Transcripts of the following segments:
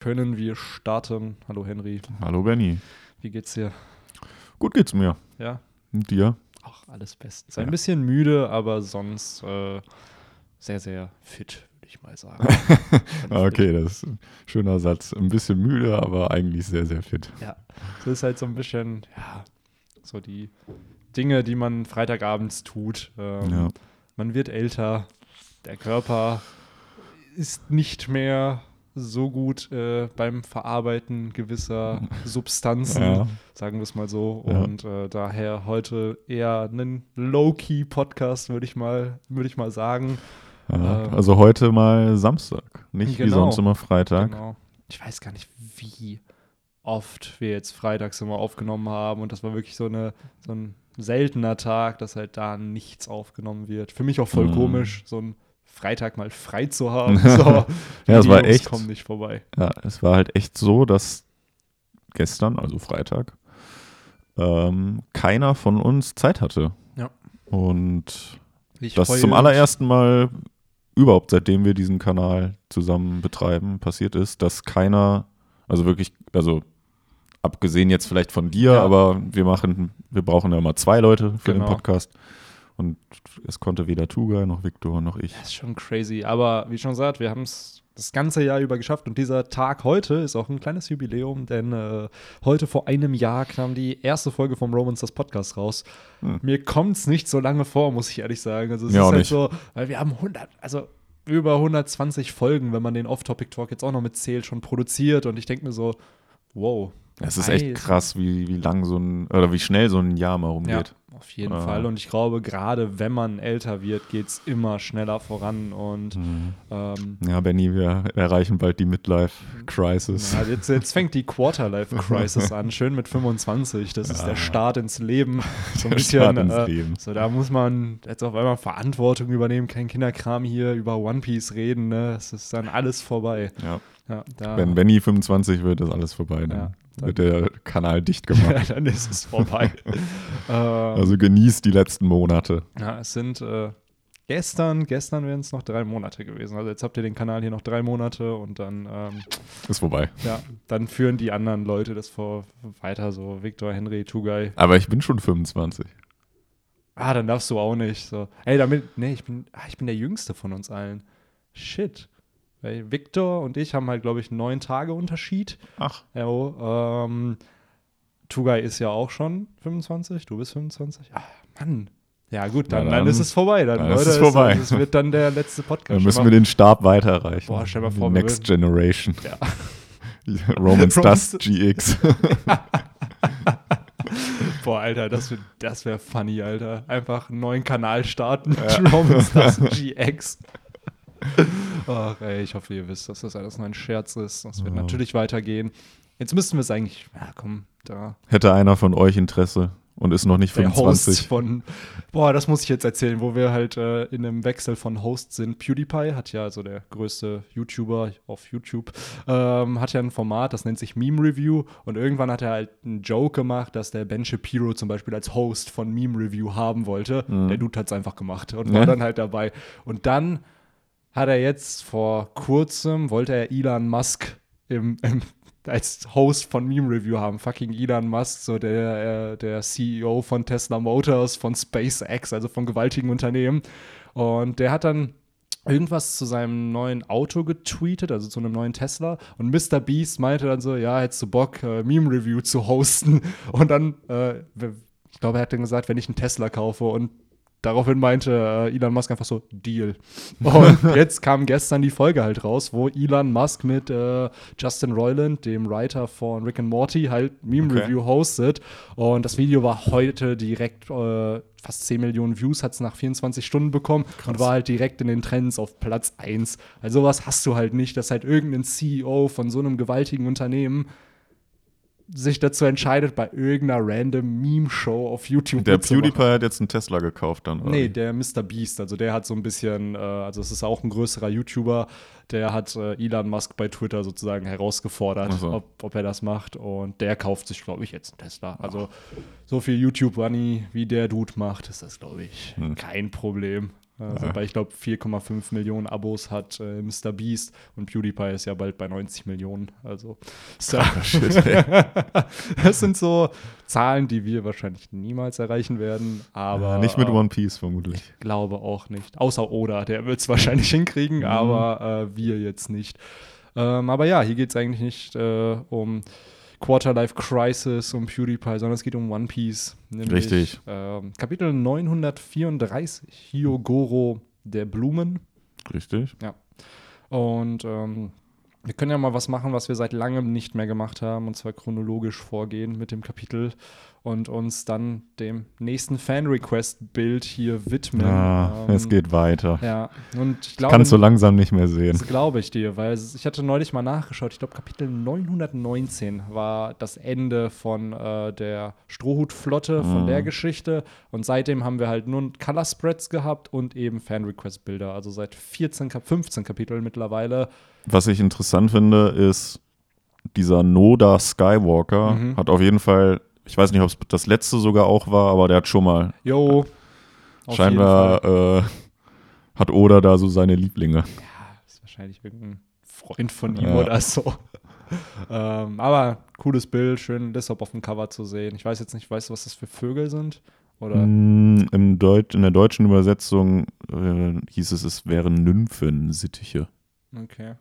können wir starten. Hallo Henry, Hallo Benny. wie geht's dir? Gut geht's mir. Ja, Und dir? ach, alles bestens. Ein Ja. bisschen müde, aber sonst äh, sehr, sehr fit, würde ich mal sagen. Okay, das ist ein schöner Satz. Ein bisschen müde, aber eigentlich sehr, sehr fit. Ja, das ist halt so ein bisschen, ja, so die Dinge, die man Freitagabends tut. Ähm, Ja. Man wird älter, der Körper ist nicht mehr so gut äh, beim Verarbeiten gewisser Substanzen, Ja. sagen wir es mal so. Ja. Und äh, daher heute eher einen Low-Key-Podcast, würde ich mal, würde ich mal sagen. Ja. Ähm, Also heute mal Samstag, nicht wie Genau. sonst immer Freitag. Genau. Ich weiß gar nicht, wie oft wir jetzt freitags immer aufgenommen haben. Und das war wirklich so, eine, so ein seltener Tag, dass halt da nichts aufgenommen wird. Für mich auch voll Mhm. komisch, so einen Freitag mal frei zu haben. So, Ja, es war Jungs echt. kommen nicht vorbei. Ja, es war halt echt so, dass gestern, also Freitag, ähm, keiner von uns Zeit hatte. Ja. Und Ich das zum allerersten Mal überhaupt, seitdem wir diesen Kanal zusammen betreiben, passiert ist, dass keiner, also wirklich, also abgesehen jetzt vielleicht von dir, Ja. aber wir machen, wir brauchen ja immer zwei Leute für Genau. den Podcast. Und es konnte weder Tuga noch Viktor noch ich. Das ist schon crazy. Aber wie schon gesagt, wir haben es das ganze Jahr über geschafft. Und dieser Tag heute ist auch ein kleines Jubiläum, denn äh, heute vor einem Jahr kam die erste Folge vom Romans das Podcast raus. Hm. Mir kommt es nicht so lange vor, muss ich ehrlich sagen. Also es Mir ist halt nicht. so, weil wir haben 100, also über 120 Folgen, wenn man den Off-Topic-Talk jetzt auch noch mitzählt, schon produziert. Und ich denke mir so, wow. Es ist echt krass, wie, wie lang so ein, oder wie schnell so ein Jahr mal Ja, rumgeht. auf jeden Ah. Fall. Und ich glaube, gerade wenn man älter wird, geht es immer schneller voran. Und Mhm. ähm, Ja, Benny, wir erreichen bald die Midlife-Crisis. Ja, jetzt, jetzt fängt die Quarterlife-Crisis an, schön mit 25. Das ist Ja. der Start ins Leben. So ein Der bisschen, Start ins äh, Leben. so da muss man jetzt auf einmal Verantwortung übernehmen, kein Kinderkram hier über One Piece reden. Ne? Es ist dann alles vorbei. Ja. Ja, Wenn Benny 25 wird, ist alles vorbei. Dann Ja, wird der Kanal dicht gemacht. dann ist es vorbei. ähm, also genießt die letzten Monate. ja, es sind äh, gestern, gestern wären es noch drei Monate gewesen. Also jetzt habt ihr den Kanal hier noch drei Monate und dann ähm, Ist vorbei. Ja, dann führen die anderen Leute das vor weiter, so Victor, Henry, Tugai. Aber ich bin schon 25. Ah, dann darfst du auch nicht. So. Ey, damit, nee, ich bin, ah, ich bin der Jüngste von uns allen. Shit. Weil Victor und ich haben halt, glaube ich, neun Tage Unterschied. Ach. Ja, ähm, Tugai ist ja auch schon 25, du bist 25. Ah, Mann. Ja, gut, dann, dann, dann- ist es vorbei. Dann, dann ist es vorbei. Das wird dann der letzte Podcast. Dann müssen wir den Stab weiterreichen. Boah, stell mal Die vor, wir Next Generation. Ja. Romans Dust GX. Boah, Alter, das wäre das wär funny, Alter. Einfach einen neuen Kanal starten. Romans das GX. Ach, ey, ich hoffe, ihr wisst, dass das alles nur ein Scherz ist. Das wird Ja. natürlich weitergehen. Jetzt müssten wir es eigentlich, ja komm, da. Hätte einer von euch Interesse und ist noch nicht Der Host 25. von, boah, das muss ich jetzt erzählen, wo wir halt äh, in einem Wechsel von Host sind. PewDiePie hat ja, also der größte YouTuber auf YouTube, ähm, hat ja ein Format, das nennt sich Meme Review. Und irgendwann hat er halt einen Joke gemacht, dass der Ben Shapiro zum Beispiel als Host von Meme Review haben wollte. Der Dude hat es einfach gemacht und war Ja. dann halt dabei. Und dann hat er jetzt vor kurzem, wollte er Elon Musk im, im, als Host von Meme Review haben. Fucking Elon Musk, so der, äh, der CEO von Tesla Motors, von SpaceX, also von gewaltigen Unternehmen. Und der hat dann irgendwas zu seinem neuen Auto getweetet, also zu einem neuen Tesla. Und Mr. Beast meinte dann so, ja, hättest du Bock, äh, Meme Review zu hosten. Und dann, äh, ich glaube, er hat dann gesagt, wenn ich einen Tesla kaufe und Daraufhin meinte äh, Elon Musk einfach so, Deal. Und jetzt kam gestern die Folge halt raus, wo Elon Musk mit äh, Justin Roiland, dem Writer von Rick and Morty, halt Meme Okay. Review hostet. Und das Video war heute direkt äh, fast 10 Millionen Views, hat es nach 24 Stunden bekommen und war halt direkt in den Trends auf Platz 1. Also sowas hast du halt nicht, dass halt irgendein CEO von so einem gewaltigen Unternehmen sich dazu entscheidet, bei irgendeiner random Meme-Show auf YouTube Der. PewDiePie hat jetzt einen Tesla gekauft dann. oder Nee, der Mr. Beast, also der hat so ein bisschen, äh, also es ist auch ein größerer YouTuber, der hat äh, Elon Musk bei Twitter sozusagen herausgefordert, so. ob, ob er das macht und der kauft sich, glaube ich, jetzt einen Tesla. Also so viel YouTube-Money, wie der Dude macht, ist das, glaube ich, Hm. kein Problem. Also Ja. bei, ich glaube, 4,5 Millionen Abos hat äh, Mr. Beast und PewDiePie ist ja bald bei 90 Millionen. Also ist ja, Shit, das sind so Zahlen, die wir wahrscheinlich niemals erreichen werden, aber Nicht mit äh, One Piece vermutlich. glaube auch nicht. Außer Oda, der wird es wahrscheinlich hinkriegen, Mhm. aber äh, wir jetzt nicht. Ähm, aber ja, hier geht es eigentlich nicht äh, um Quarterlife Crisis, um PewDiePie, sondern es geht um One Piece. Nämlich, Richtig. Ähm, Kapitel 934, Hyogoro der Blumen. Richtig. Und ähm, wir können ja mal was machen, was wir seit langem nicht mehr gemacht haben, und zwar chronologisch vorgehen mit dem Kapitel und uns dann dem nächsten Fan-Request-Bild hier widmen. Ja, Ähm, es geht weiter. Ja, und ich glaube, Kann es so langsam nicht mehr sehen. das glaube ich dir, weil ich hatte neulich mal nachgeschaut. Ich glaube, Kapitel 919 war das Ende von äh, der Strohhutflotte, von Mhm. der Geschichte. Und seitdem haben wir halt nur Color Spreads gehabt und eben Fan-Request-Bilder. Also seit 14, Kap 15 Kapiteln mittlerweile. Was ich interessant finde, ist, dieser Noda Skywalker Mhm. hat auf jeden Fall, ich weiß nicht, ob es das letzte sogar auch war, aber der hat schon mal, Jo. scheinbar äh, hat Oda da so seine Lieblinge. Ja, ist wahrscheinlich irgendein Freund von ihm Ja. oder so. ähm, aber cooles Bild, schön Lissop auf dem Cover zu sehen. Ich weiß jetzt nicht, weißt du, was das für Vögel sind? Oder? Mm, Im Deut in der deutschen Übersetzung äh, hieß es, es wären Nymphensittiche. Okay.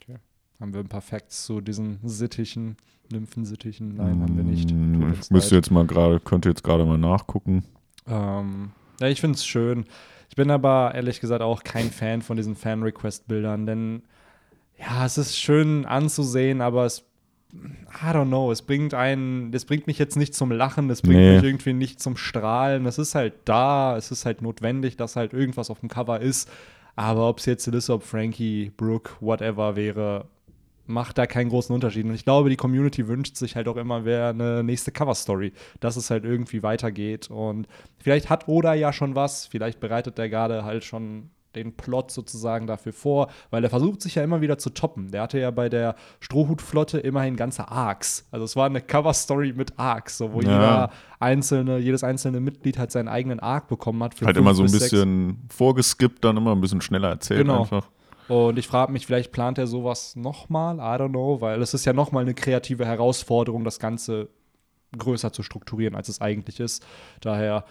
okay. Haben wir ein paar Facts zu diesen Sittichen, Nymphensittichen? Nein, haben wir nicht. Mm, uns Ich müsste leid. jetzt mal gerade, könnte jetzt gerade mal nachgucken. Ähm, ja, ich finde es schön. Ich bin aber ehrlich gesagt auch kein Fan von diesen Fan-Request-Bildern, denn ja, es ist schön anzusehen, aber es, I don't know, es bringt einen, das bringt mich jetzt nicht zum Lachen, das bringt Nee. mich irgendwie nicht zum Strahlen. Es ist halt da, es ist halt notwendig, dass halt irgendwas auf dem Cover ist. Aber ob es jetzt Lissop, Frankie, Brooke, whatever wäre, macht da keinen großen Unterschied. Und ich glaube, die Community wünscht sich halt auch immer wer eine nächste Cover-Story, dass es halt irgendwie weitergeht. Und vielleicht hat Oda ja schon was, vielleicht bereitet der gerade halt schon den Plot sozusagen dafür vor, weil er versucht sich ja immer wieder zu toppen. Der hatte ja bei der Strohhutflotte immerhin ganze Arcs. Also es war eine Cover-Story mit Arcs, so wo Ja. jeder einzelne, jedes einzelne Mitglied halt seinen eigenen Arc bekommen hat. Halt immer so ein bis sechs bisschen vorgeskippt, dann immer ein bisschen schneller erzählt Genau. einfach. Und ich frage mich, vielleicht plant er sowas nochmal, I don't know, weil es ist ja nochmal eine kreative Herausforderung, das Ganze größer zu strukturieren, als es eigentlich ist. Daher,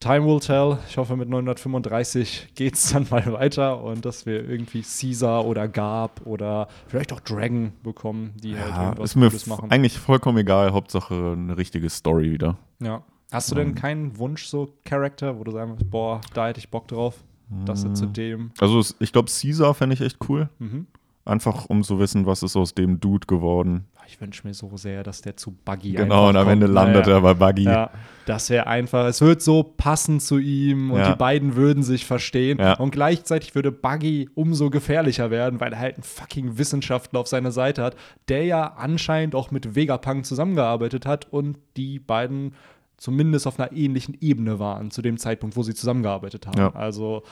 time will tell. Ich hoffe, mit 935 geht es dann mal weiter und dass wir irgendwie Caesar oder Garb oder vielleicht auch Dragon bekommen, die halt Ja, irgendwas ist mir Gutes machen. eigentlich vollkommen egal, Hauptsache eine richtige Story wieder. Ja. Hast du denn keinen Wunsch, so Charakter, wo du sagen würdest, boah, da hätte ich Bock drauf, dass er zu dem. Also ich glaube, Caesar fände ich echt cool. Mhm. Einfach um zu wissen, was ist aus dem Dude geworden. Ich wünsche mir so sehr, dass der zu Buggy Genau, und am Ende landet Naja. er bei Buggy. Ja, das wäre einfach, es wird so passen zu ihm und Ja. die beiden würden sich verstehen. Ja. Und gleichzeitig würde Buggy umso gefährlicher werden, weil er halt einen fucking Wissenschaftler auf seiner Seite hat, der ja anscheinend auch mit Vegapunk zusammengearbeitet hat und die beiden zumindest auf einer ähnlichen Ebene waren zu dem Zeitpunkt, wo sie zusammengearbeitet haben. Ja. Also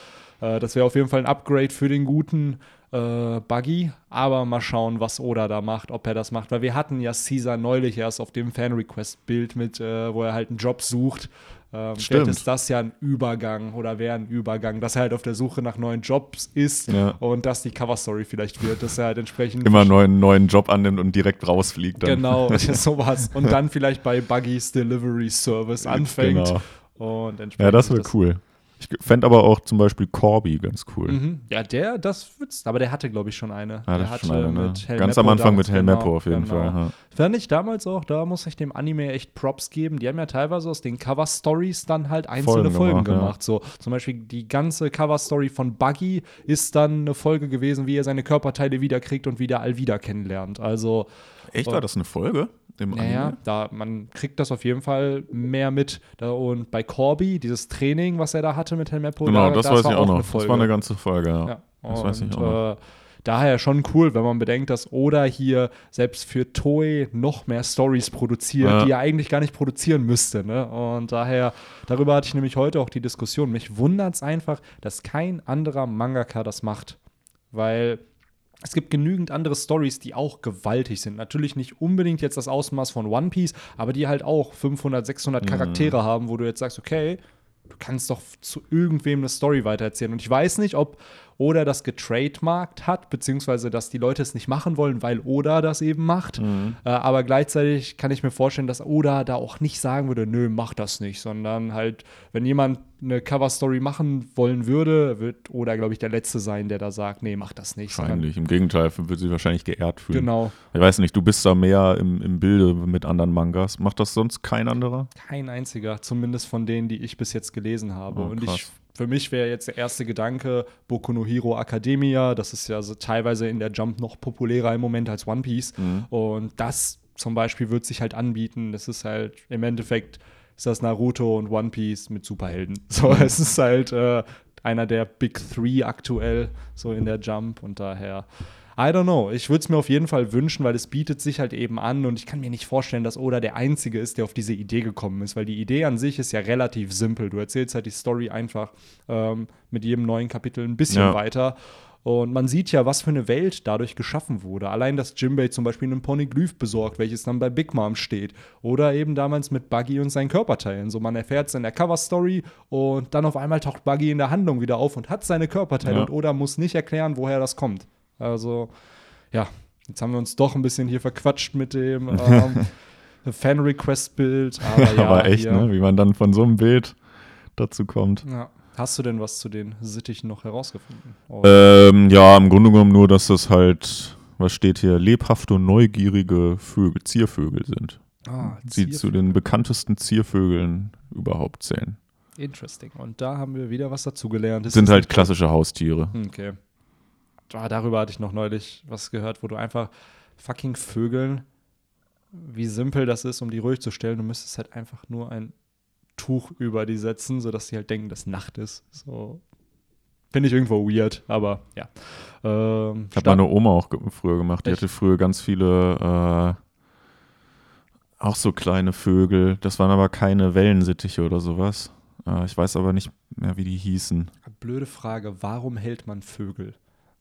äh, das wäre auf jeden Fall ein Upgrade für den guten äh, Buggy, aber mal schauen, was Oda da macht, ob er das macht, weil wir hatten ja Caesar neulich erst auf dem Fan-Request-Bild mit, äh, wo er halt einen Job sucht. Ähm, vielleicht ist das ja ein Übergang oder wäre ein Übergang, dass er halt auf der Suche nach neuen Jobs ist Ja. und dass die Cover-Story vielleicht wird, dass er halt entsprechend Immer einen neuen, neuen Job annimmt und direkt rausfliegt. Dann. Genau, sowas. Und dann vielleicht bei Buggys Delivery Service anfängt. Genau. Und entsprechend Ja, das wäre cool. Ich fände aber auch zum Beispiel Corby ganz cool. Mhm. Ja, der, das wird's. Aber der hatte, glaube ich, schon eine. Ja, der ist schon hatte eine, ne? mit Hell Ganz Meppo am Anfang mit Hell genau, auf jeden genau. Fall. Ja. Fand ich damals auch, da muss ich dem Anime echt Props geben. Die haben ja teilweise aus den Cover-Stories dann halt einzelne Folgen Folgen, gemacht, gemacht. ja. So, zum Beispiel die ganze Cover-Story von Buggy ist dann eine Folge gewesen, wie er seine Körperteile wiederkriegt und wieder Alvida kennenlernt. Also, Echt, war das eine Folge? Im naja, Anime? da, man kriegt das auf jeden Fall mehr mit. Da, und bei Corby, dieses Training, was er da hatte mit Helmeppo, Genau, da, das, weiß ich auch noch. Das war eine ganze Folge, ja. Ja, Das weiß ich und, auch noch. Äh, daher schon cool, wenn man bedenkt, dass Oda hier selbst für Toei noch mehr Stories produziert, Ja. die er eigentlich gar nicht produzieren müsste. Ne? Und daher, darüber hatte ich nämlich heute auch die Diskussion. Mich wundert es einfach, dass kein anderer Mangaka das macht. Weil es gibt genügend andere Stories, die auch gewaltig sind. Natürlich nicht unbedingt jetzt das Ausmaß von One Piece, aber die halt auch 500, 600 Charaktere haben, wo du jetzt sagst, okay, du kannst doch zu irgendwem eine Story weitererzählen. Und ich weiß nicht, ob Oda das getrademarkt hat, beziehungsweise dass die Leute es nicht machen wollen, weil Oda das eben macht. Mhm. Äh, aber gleichzeitig kann ich mir vorstellen, dass Oda da auch nicht sagen würde, nö, mach das nicht, sondern halt, wenn jemand eine Cover-Story machen wollen würde, wird Oda, glaube ich, der Letzte sein, der da sagt, nee, mach das nicht. Wahrscheinlich. Im Gegenteil, wird sie wahrscheinlich geehrt fühlen. Genau. Ich weiß nicht, du bist da mehr im, im Bilde mit anderen Mangas. Macht das sonst kein anderer? Kein einziger, zumindest von denen, die ich bis jetzt gelesen habe. Oh, und ich, für mich wäre jetzt der erste Gedanke Boku no Hero Academia. Das ist ja so teilweise in der Jump noch populärer im Moment als One Piece. Mhm. Und das zum Beispiel wird sich halt anbieten. Das ist halt im Endeffekt ist das Naruto und One Piece mit Superhelden. So, Mhm. es ist halt äh, einer der Big Three aktuell so in der Jump und daher. I don't know. Ich würde es mir auf jeden Fall wünschen, weil es bietet sich halt eben an und ich kann mir nicht vorstellen, dass Oda der Einzige ist, der auf diese Idee gekommen ist, weil die Idee an sich ist ja relativ simpel. Du erzählst halt die Story einfach ähm, mit jedem neuen Kapitel ein bisschen Ja. weiter. Und man sieht ja, was für eine Welt dadurch geschaffen wurde. Allein, dass Jimbei zum Beispiel einen Ponyglyph besorgt, welches dann bei Big Mom steht. Oder eben damals mit Buggy und seinen Körperteilen. So, man erfährt es in der Cover-Story und dann auf einmal taucht Buggy in der Handlung wieder auf und hat seine Körperteile. Ja. Und Oda muss nicht erklären, woher das kommt. Also, ja, jetzt haben wir uns doch ein bisschen hier verquatscht mit dem ähm, Fan-Request-Bild. Aber ja, Aber echt, hier, ne? Wie man dann von so einem Bild dazu kommt. Ja. Hast du denn was zu den Sittichen noch herausgefunden? Ähm, ja, im Grunde genommen nur, dass das halt, was steht hier, lebhafte und neugierige Vögel, Ziervögel sind. ah, Sie zu den bekanntesten Ziervögeln überhaupt zählen. Interesting. Und da haben wir wieder was dazugelernt. Sind halt klassische Haustiere. Okay. Ah, darüber hatte ich noch neulich was gehört, wo du einfach fucking Vögeln, wie simpel das ist, um die ruhig zu stellen. Du müsstest halt einfach nur ein Tuch über die setzen, sodass sie halt denken, dass Nacht ist. So. Finde ich irgendwo weird, aber ja. Ähm, Hat Sta- meine Oma auch ge früher gemacht. Die Echt? hatte früher ganz viele, äh, auch so kleine Vögel. Das waren aber keine Wellensittiche oder sowas. Äh, ich weiß aber nicht mehr, wie die hießen. Blöde Frage, warum hält man Vögel?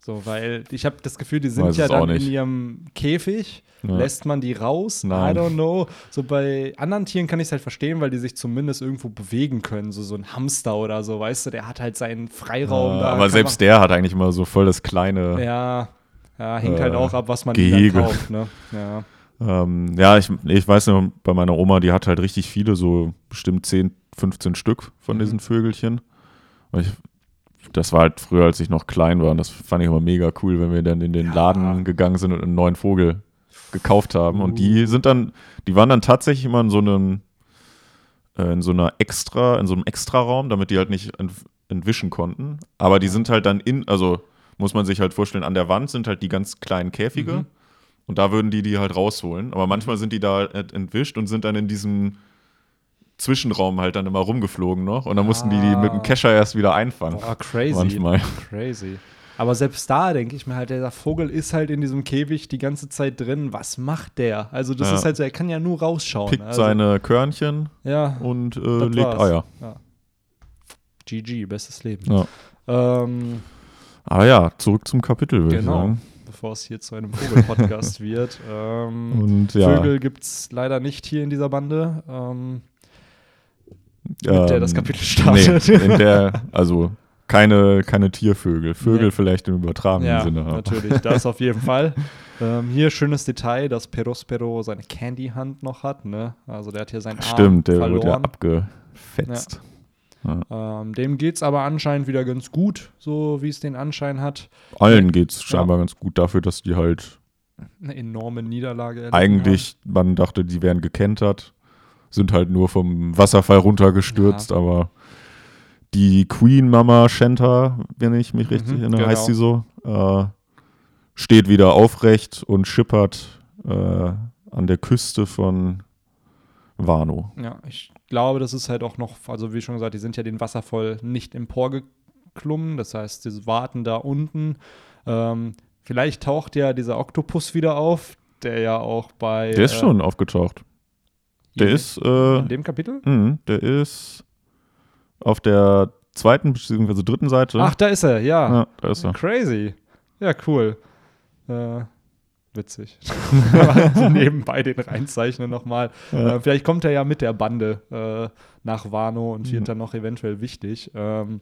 So, weil ich habe das Gefühl, die sind Weiß ja dann in ihrem Käfig. Ja. Lässt man die raus? Nein. I don't know. So bei anderen Tieren kann ich es halt verstehen, weil die sich zumindest irgendwo bewegen können. So, so ein Hamster oder so, weißt du, der hat halt seinen Freiraum Äh, da. aber selbst der hat eigentlich immer so voll das kleine. Ja, ja hängt Äh, halt auch ab, was man Gehege. dann kauft, ne? Ja. Ähm, ja, ich, ich weiß noch, bei meiner Oma, die hat halt richtig viele, so bestimmt 10, 15 Stück von Mhm. diesen Vögelchen. Und ich, das war halt früher, als ich noch klein war. Und das fand ich immer mega cool, wenn wir dann in den Ja. Laden gegangen sind und einen neuen Vogel gekauft haben. Und die Uh. sind dann, die waren dann tatsächlich immer in so einem, äh, in so einer extra, in so einem Extraraum, damit die halt nicht ent, entwischen konnten. Aber die sind halt dann in, also muss man sich halt vorstellen, an der Wand sind halt die ganz kleinen Käfige. Mhm. Und da würden die die halt rausholen. Aber manchmal sind die da äh, entwischt und sind dann in diesem Zwischenraum halt dann immer rumgeflogen noch. Und dann mussten die die mit dem Ah. Kescher erst wieder einfangen. Boah, crazy. Manchmal. Crazy. Aber selbst da denke ich mir halt, der Vogel ist halt in diesem Käfig die ganze Zeit drin. Was macht der? Also, das Ja. ist halt so, er kann ja nur rausschauen. Pickt also, seine Körnchen Ja, und äh, legt war's. Eier. Ja. GG, bestes Leben. Ja. Ähm, Aber ja, zurück zum Kapitel, würde Genau. ich sagen. bevor es hier zu einem Vogel-Podcast wird. Ähm, Und ja, Vögel gibt es leider nicht hier in dieser Bande, ähm, mit ähm, der das Kapitel startet. Nee, in der, also keine, keine Tiervögel. Vögel Nee. vielleicht im übertragenen ja, Sinne. aber- natürlich, das auf jeden Fall. Ähm, hier schönes Detail, dass Perospero seine Candy-Hand noch hat. Ne? Also der hat hier seinen Arm Stimmt, der wurde ja verloren. abgefetzt. Ähm, dem geht es aber anscheinend wieder ganz gut, so wie es den Anschein hat. Allen geht es scheinbar ganz gut dafür, dass die halt Eine enorme Niederlage eigentlich, man dachte, die wären gekentert, sind halt nur vom Wasserfall runtergestürzt, aber die Queen Mama Shenta, wenn ich mich richtig Mhm, erinnere, heißt sie genau. so, äh, steht wieder aufrecht und schippert äh, an der Küste von Wano. Ja, ich glaube, das ist halt auch noch, also wie schon gesagt, die sind ja den Wasserfall nicht emporgeklommen. Das heißt, die warten da unten. Ähm, vielleicht taucht ja dieser Oktopus wieder auf, der ja auch bei. Der ist äh, schon aufgetaucht. Der in- ist, äh, In dem Kapitel? mh, der ist auf der zweiten bzw. dritten Seite. Ach, da ist er, ja. ja, da ist er. Crazy. Ja, cool. Äh, witzig. Nebenbei den reinzeichnen nochmal. Ja. Äh, vielleicht kommt er ja mit der Bande äh, nach Wano und wird Mhm. dann noch eventuell wichtig. Ähm,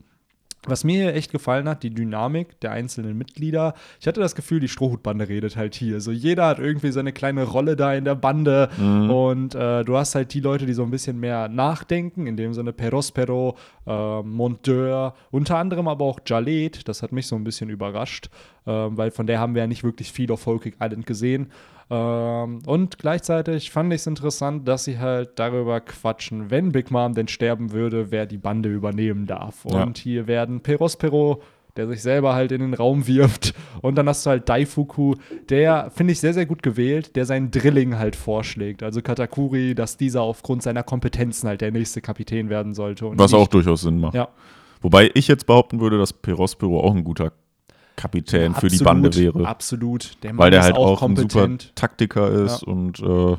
was mir hier echt gefallen hat, die Dynamik der einzelnen Mitglieder. Ich hatte das Gefühl, die Strohhutbande redet halt hier. So jeder hat irgendwie seine kleine Rolle da in der Bande. Mhm. Und äh, du hast halt die Leute, die so ein bisschen mehr nachdenken, in dem Sinne Perospero, äh, Monteur, unter anderem aber auch Jalet. Das hat mich so ein bisschen überrascht, äh, weil von der haben wir ja nicht wirklich viel auf Folk Island gesehen. Ähm, und gleichzeitig fand ich es interessant, dass sie halt darüber quatschen, wenn Big Mom denn sterben würde, wer die Bande übernehmen darf. Ja. Und hier werden Perospero, der sich selber halt in den Raum wirft. Und dann hast du halt Daifuku, der finde ich sehr, sehr gut gewählt, der seinen Drilling halt vorschlägt. Also Katakuri, dass dieser aufgrund seiner Kompetenzen halt der nächste Kapitän werden sollte. Und Was auch durchaus Sinn macht. Ja. Wobei ich jetzt behaupten würde, dass Perospero auch ein guter Kapitän für die Bande wäre. Absolut. Der Mann Weil der ist halt auch, ein super kompetent. Taktiker ist und äh,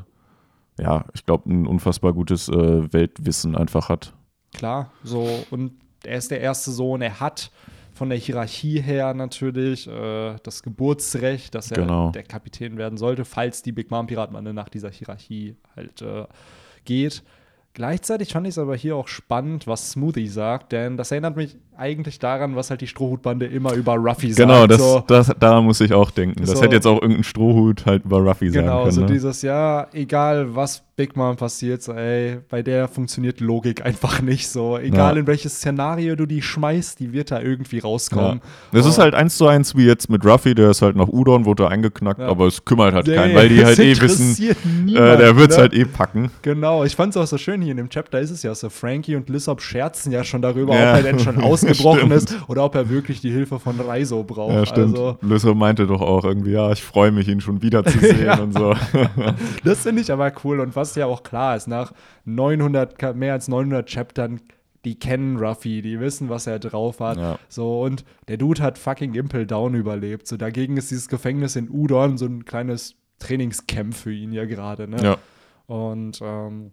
ja, ich glaube, ein unfassbar gutes äh, Weltwissen einfach hat. Klar, so und er ist der erste Sohn, er hat von der Hierarchie her natürlich äh, das Geburtsrecht, dass er Genau. der Kapitän werden sollte, falls die Big Mom Piratbande nach dieser Hierarchie halt äh, geht. Gleichzeitig fand ich es aber hier auch spannend, was Smoothie sagt, denn das erinnert mich eigentlich daran, was halt die Strohhutbande immer über Ruffy sagt. Genau, das, so, das, daran muss ich auch denken. Das So. hätte jetzt auch irgendein Strohhut halt über Ruffy sagen Genau, können. so ne? dieses, ja, egal was Big Mom passiert, so, ey, bei der funktioniert Logik einfach nicht so. Egal Ja. in welches Szenario du die schmeißt, die wird da irgendwie ja. rauskommen. Das Oh. ist halt eins zu eins wie jetzt mit Ruffy, der ist halt nach Udon, wurde eingeknackt, Ja. aber es kümmert halt Nee, keinen, weil die halt eh wissen, interessiert äh, niemand, der wird es ne? halt eh packen. Genau, ich fand es auch so schön hier in dem Chapter ist es ja so, Frankie und Lissop scherzen ja schon darüber, Ja. ob er denn schon ausgebrochen Stimmt. ist oder ob er wirklich die Hilfe von Reiso braucht. Ja, stimmt. Also, Lysop meinte doch auch irgendwie, ja, ich freue mich, ihn schon wieder zu sehen Ja. und so. das finde ich aber cool und was ja auch klar ist, nach 900, Ka- mehr als 900 Chaptern, die kennen Ruffy, die wissen, was er drauf hat. Ja. So, und der Dude hat fucking Impel Down überlebt. So, dagegen ist dieses Gefängnis in Udon so ein kleines Trainingscamp für ihn ja gerade, ne? ja. Und ähm,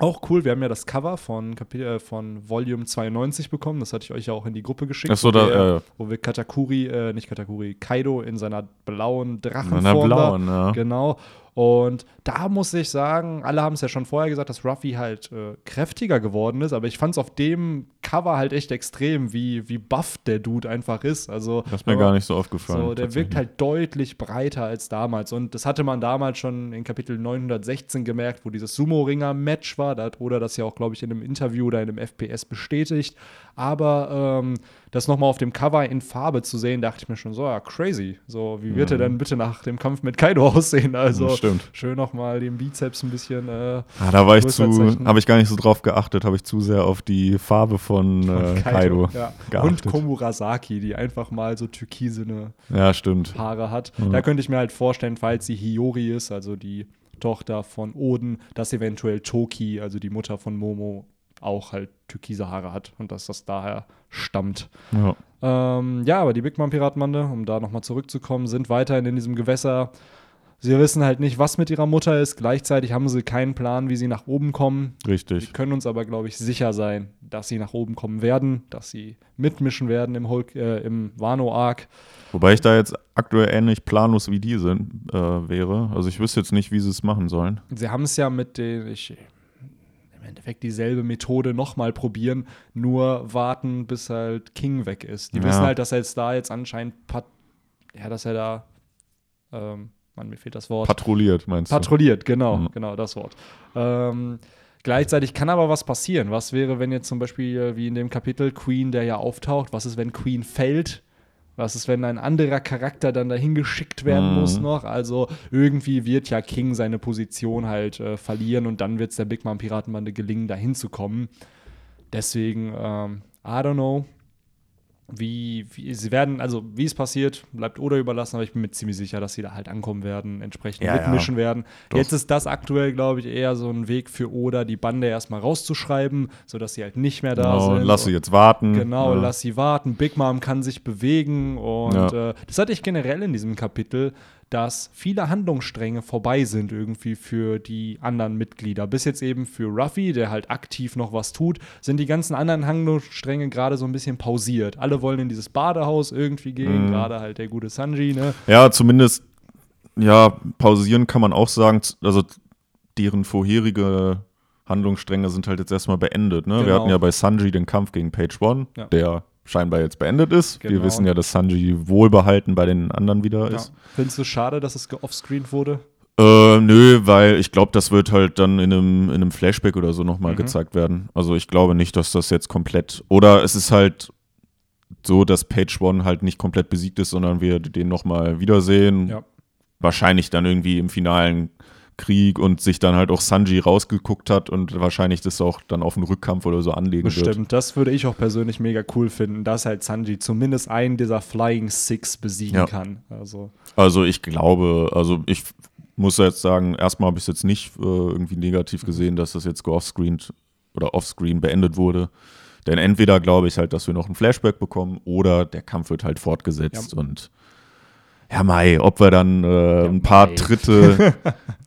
auch cool, wir haben ja das Cover von, Kapi äh, von Volume 92 bekommen. Das hatte ich euch ja auch in die Gruppe geschickt. Ach so, wo, da, wir, äh, wo wir Katakuri, äh, nicht Katakuri, Kaido in seiner blauen Drachenform Na, da- blauen, ja. Genau. Und da muss ich sagen, alle haben es ja schon vorher gesagt, dass Ruffy halt äh, kräftiger geworden ist, aber ich fand es auf dem Cover halt echt extrem, wie, wie buff der Dude einfach ist. Also, Das ist mir aber- gar nicht so aufgefallen. so, der wirkt halt deutlich breiter als damals. Und das hatte man damals schon in Kapitel 916 gemerkt, wo dieses Sumo-Ringer-Match war. Da hat Oda das ja auch, glaube ich, in einem Interview oder in einem FPS bestätigt. Aber ähm, das nochmal auf dem Cover in Farbe zu sehen, dachte ich mir schon so, ja, crazy. So, wie wird er denn bitte nach dem Kampf mit Kaido aussehen? Also, Das stimmt. schön nochmal den Bizeps ein bisschen. Äh, Ah, da war ich zu, habe ich gar nicht so drauf geachtet, habe ich zu sehr auf die Farbe von, äh, Kaido, Ja. Und geachtet. Komurasaki, die einfach mal so türkisene Ja, stimmt. Haare hat. Mhm. Da könnte ich mir halt vorstellen, falls sie Hiyori ist, also die Tochter von Oden, dass eventuell Toki, also die Mutter von Momo, auch halt türkise Haare hat und dass das daher stammt. Ja. Ähm, ja, aber die Big Mom Piratenbande, um da nochmal zurückzukommen, sind weiterhin in diesem Gewässer. Sie wissen halt nicht, was mit ihrer Mutter ist. Gleichzeitig haben sie keinen Plan, wie sie nach oben kommen. Richtig. können uns aber, glaube ich, sicher sein, dass sie nach oben kommen werden, dass sie mitmischen werden im, Hulk, äh, im Wano-Arc. Wobei ich da jetzt aktuell ähnlich planlos wie die sind, äh, wäre. Also ich wüsste jetzt nicht, wie sie es machen sollen. Sie haben es ja mit den, ich, Endeffekt dieselbe Methode nochmal probieren, nur warten, bis halt King weg ist. Die Ja. wissen halt, dass er jetzt da jetzt anscheinend, pat ja, dass er da, ähm, Mann, mir fehlt das Wort. Patrouilliert, meinst du? Patrouilliert, genau, Mhm. genau das Wort. Ähm, gleichzeitig kann aber was passieren. Was wäre, wenn jetzt zum Beispiel, äh, wie in dem Kapitel, Queen, der ja auftaucht, was ist, wenn Queen fällt? Was ist, wenn ein anderer Charakter dann dahin geschickt werden Mhm. muss noch? Also irgendwie wird ja King seine Position halt äh, verlieren und dann wird es der Big Mom Piratenbande gelingen, dahin zu kommen. Deswegen, ähm, I don't know. Wie, wie, sie werden, also wie es passiert, bleibt Oda überlassen, aber ich bin mir ziemlich sicher, dass sie da halt ankommen werden, entsprechend Ja, ja. mitmischen werden. Doch. Jetzt ist das aktuell, glaube ich, eher so ein Weg für Oda, die Bande erstmal rauszuschreiben, sodass sie halt nicht mehr da Genau, sind. lass sie jetzt warten. Genau, Ja. lass sie warten. Big Mom kann sich bewegen und Ja. äh, das hatte ich generell in diesem Kapitel, dass viele Handlungsstränge vorbei sind irgendwie für die anderen Mitglieder. Bis jetzt eben für Ruffy, der halt aktiv noch was tut, sind die ganzen anderen Handlungsstränge gerade so ein bisschen pausiert. Alle wollen in dieses Badehaus irgendwie gehen, Mhm. gerade halt der gute Sanji, ne? Ja, zumindest ja, pausieren kann man auch sagen, also deren vorherige Handlungsstränge sind halt jetzt erstmal beendet. Ne? Wir Genau. hatten ja bei Sanji den Kampf gegen Page One, Ja. der scheinbar jetzt beendet ist. Wir Genau. wissen ja, dass Sanji wohlbehalten bei den anderen wieder Ja. ist. Findest du schade, dass es geoffscreened wurde? Äh, nö, weil ich glaube, das wird halt dann in einem, in einem Flashback oder so nochmal Mhm. gezeigt werden. Also ich glaube nicht, dass das jetzt komplett. Oder es ist halt so, dass Page One halt nicht komplett besiegt ist, sondern wir den nochmal wiedersehen. Ja. Wahrscheinlich dann irgendwie im finalen Krieg und sich dann halt auch Sanji rausgeguckt hat und wahrscheinlich das auch dann auf einen Rückkampf oder so anlegen wird. Bestimmt. Das würde ich auch persönlich mega cool finden, dass halt Sanji zumindest einen dieser Flying Six besiegen Ja. kann. Also, Also ich glaube, also ich muss jetzt sagen, erstmal habe ich es jetzt nicht äh, irgendwie negativ gesehen, dass das jetzt offscreen oder offscreen beendet wurde. Denn entweder glaube ich halt, dass wir noch ein Flashback bekommen oder der Kampf wird halt fortgesetzt und ja, Mai, ob wir dann äh, ein paar. Tritte,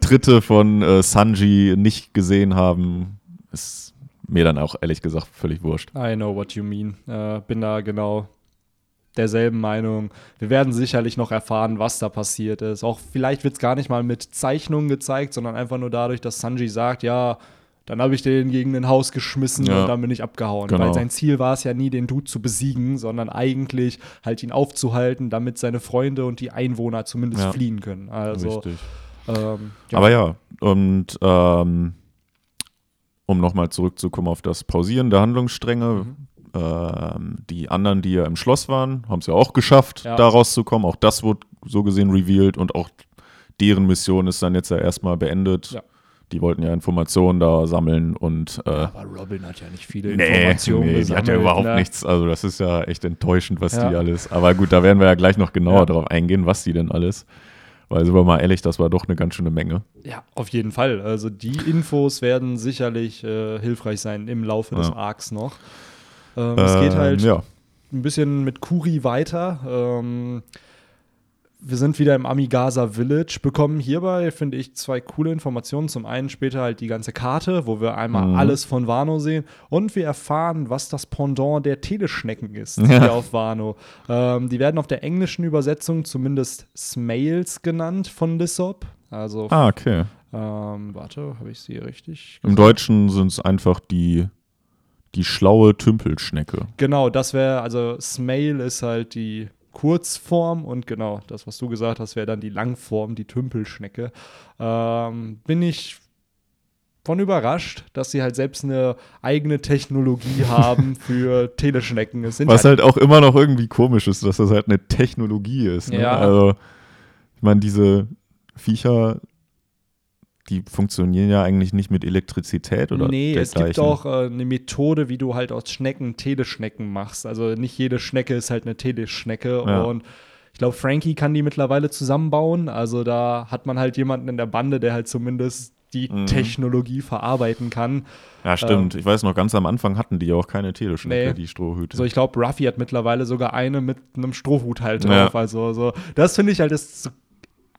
Tritte von äh, Sanji nicht gesehen haben, ist mir dann auch ehrlich gesagt völlig wurscht. I know what you mean. Äh, bin da genau derselben Meinung. Wir werden sicherlich noch erfahren, was da passiert ist. Auch vielleicht wird es gar nicht mal mit Zeichnungen gezeigt, sondern einfach nur dadurch, dass Sanji sagt, ja, dann habe ich den gegen ein Haus geschmissen Ja. und dann bin ich abgehauen. Genau. Weil sein Ziel war es ja nie, den Dude zu besiegen, sondern eigentlich halt ihn aufzuhalten, damit seine Freunde und die Einwohner zumindest Ja. fliehen können. Also, Richtig. ähm, ja. Aber ja, und ähm, um nochmal zurückzukommen auf das Pausieren der Handlungsstränge, Mhm. ähm, die anderen, die ja im Schloss waren, haben es ja auch geschafft, Ja. da rauszukommen. Auch das wurde so gesehen revealed und auch deren Mission ist dann jetzt ja erstmal beendet. Ja. Die wollten ja Informationen da sammeln und äh, Aber Robin hat ja nicht viele Nee, Informationen nee, die gesammelt. hat ja überhaupt ne? nichts. Also das ist ja echt enttäuschend, was Ja. die alles. Aber gut, da werden wir ja gleich noch genauer Ja. drauf eingehen, was die denn alles. Weil sind wir mal ehrlich, das war doch eine ganz schöne Menge. Ja, auf jeden Fall. Also die Infos werden sicherlich äh, hilfreich sein im Laufe des Ja. Arcs noch. Ähm, es geht Ähm, halt ein bisschen mit Kuri weiter. Ähm, wir sind wieder im Amigasa Village, bekommen hierbei, finde ich, zwei coole Informationen. Zum einen später halt die ganze Karte, wo wir einmal Mhm. alles von Wano sehen und wir erfahren, was das Pendant der Teleschnecken ist Ja. hier auf Wano. Ähm, die werden auf der englischen Übersetzung zumindest Smails genannt von Lissop. Also, ah, okay. ähm, warte, habe ich sie richtig? Im Deutschen sind es einfach die, die schlaue Tümpelschnecke. Genau, das wäre, also Smail ist halt die Kurzform und genau, das, was du gesagt hast, wäre dann die Langform, die Tümpelschnecke. Ähm, bin ich von überrascht, dass sie halt selbst eine eigene Technologie haben für Teleschnecken. Es sind Was halt auch immer noch irgendwie komisch ist, dass das halt eine Technologie ist. Ne? Ja. Also, ich meine, diese Viecher, die funktionieren ja eigentlich nicht mit Elektrizität oder nee, es gibt auch äh, eine Methode, wie du halt aus Schnecken Teleschnecken machst. Also nicht jede Schnecke ist halt eine Teleschnecke. Ja. Und ich glaube, Frankie kann die mittlerweile zusammenbauen. Also da hat man halt jemanden in der Bande, der halt zumindest die Mhm. Technologie verarbeiten kann. Ja, stimmt. ich weiß noch, ganz am Anfang hatten die auch keine Teleschnecke, ähm, Nee. die Strohhüte. Also ich glaube, Ruffy hat mittlerweile sogar eine mit einem Strohhut halt Ja. drauf. Also so, das finde ich halt ist so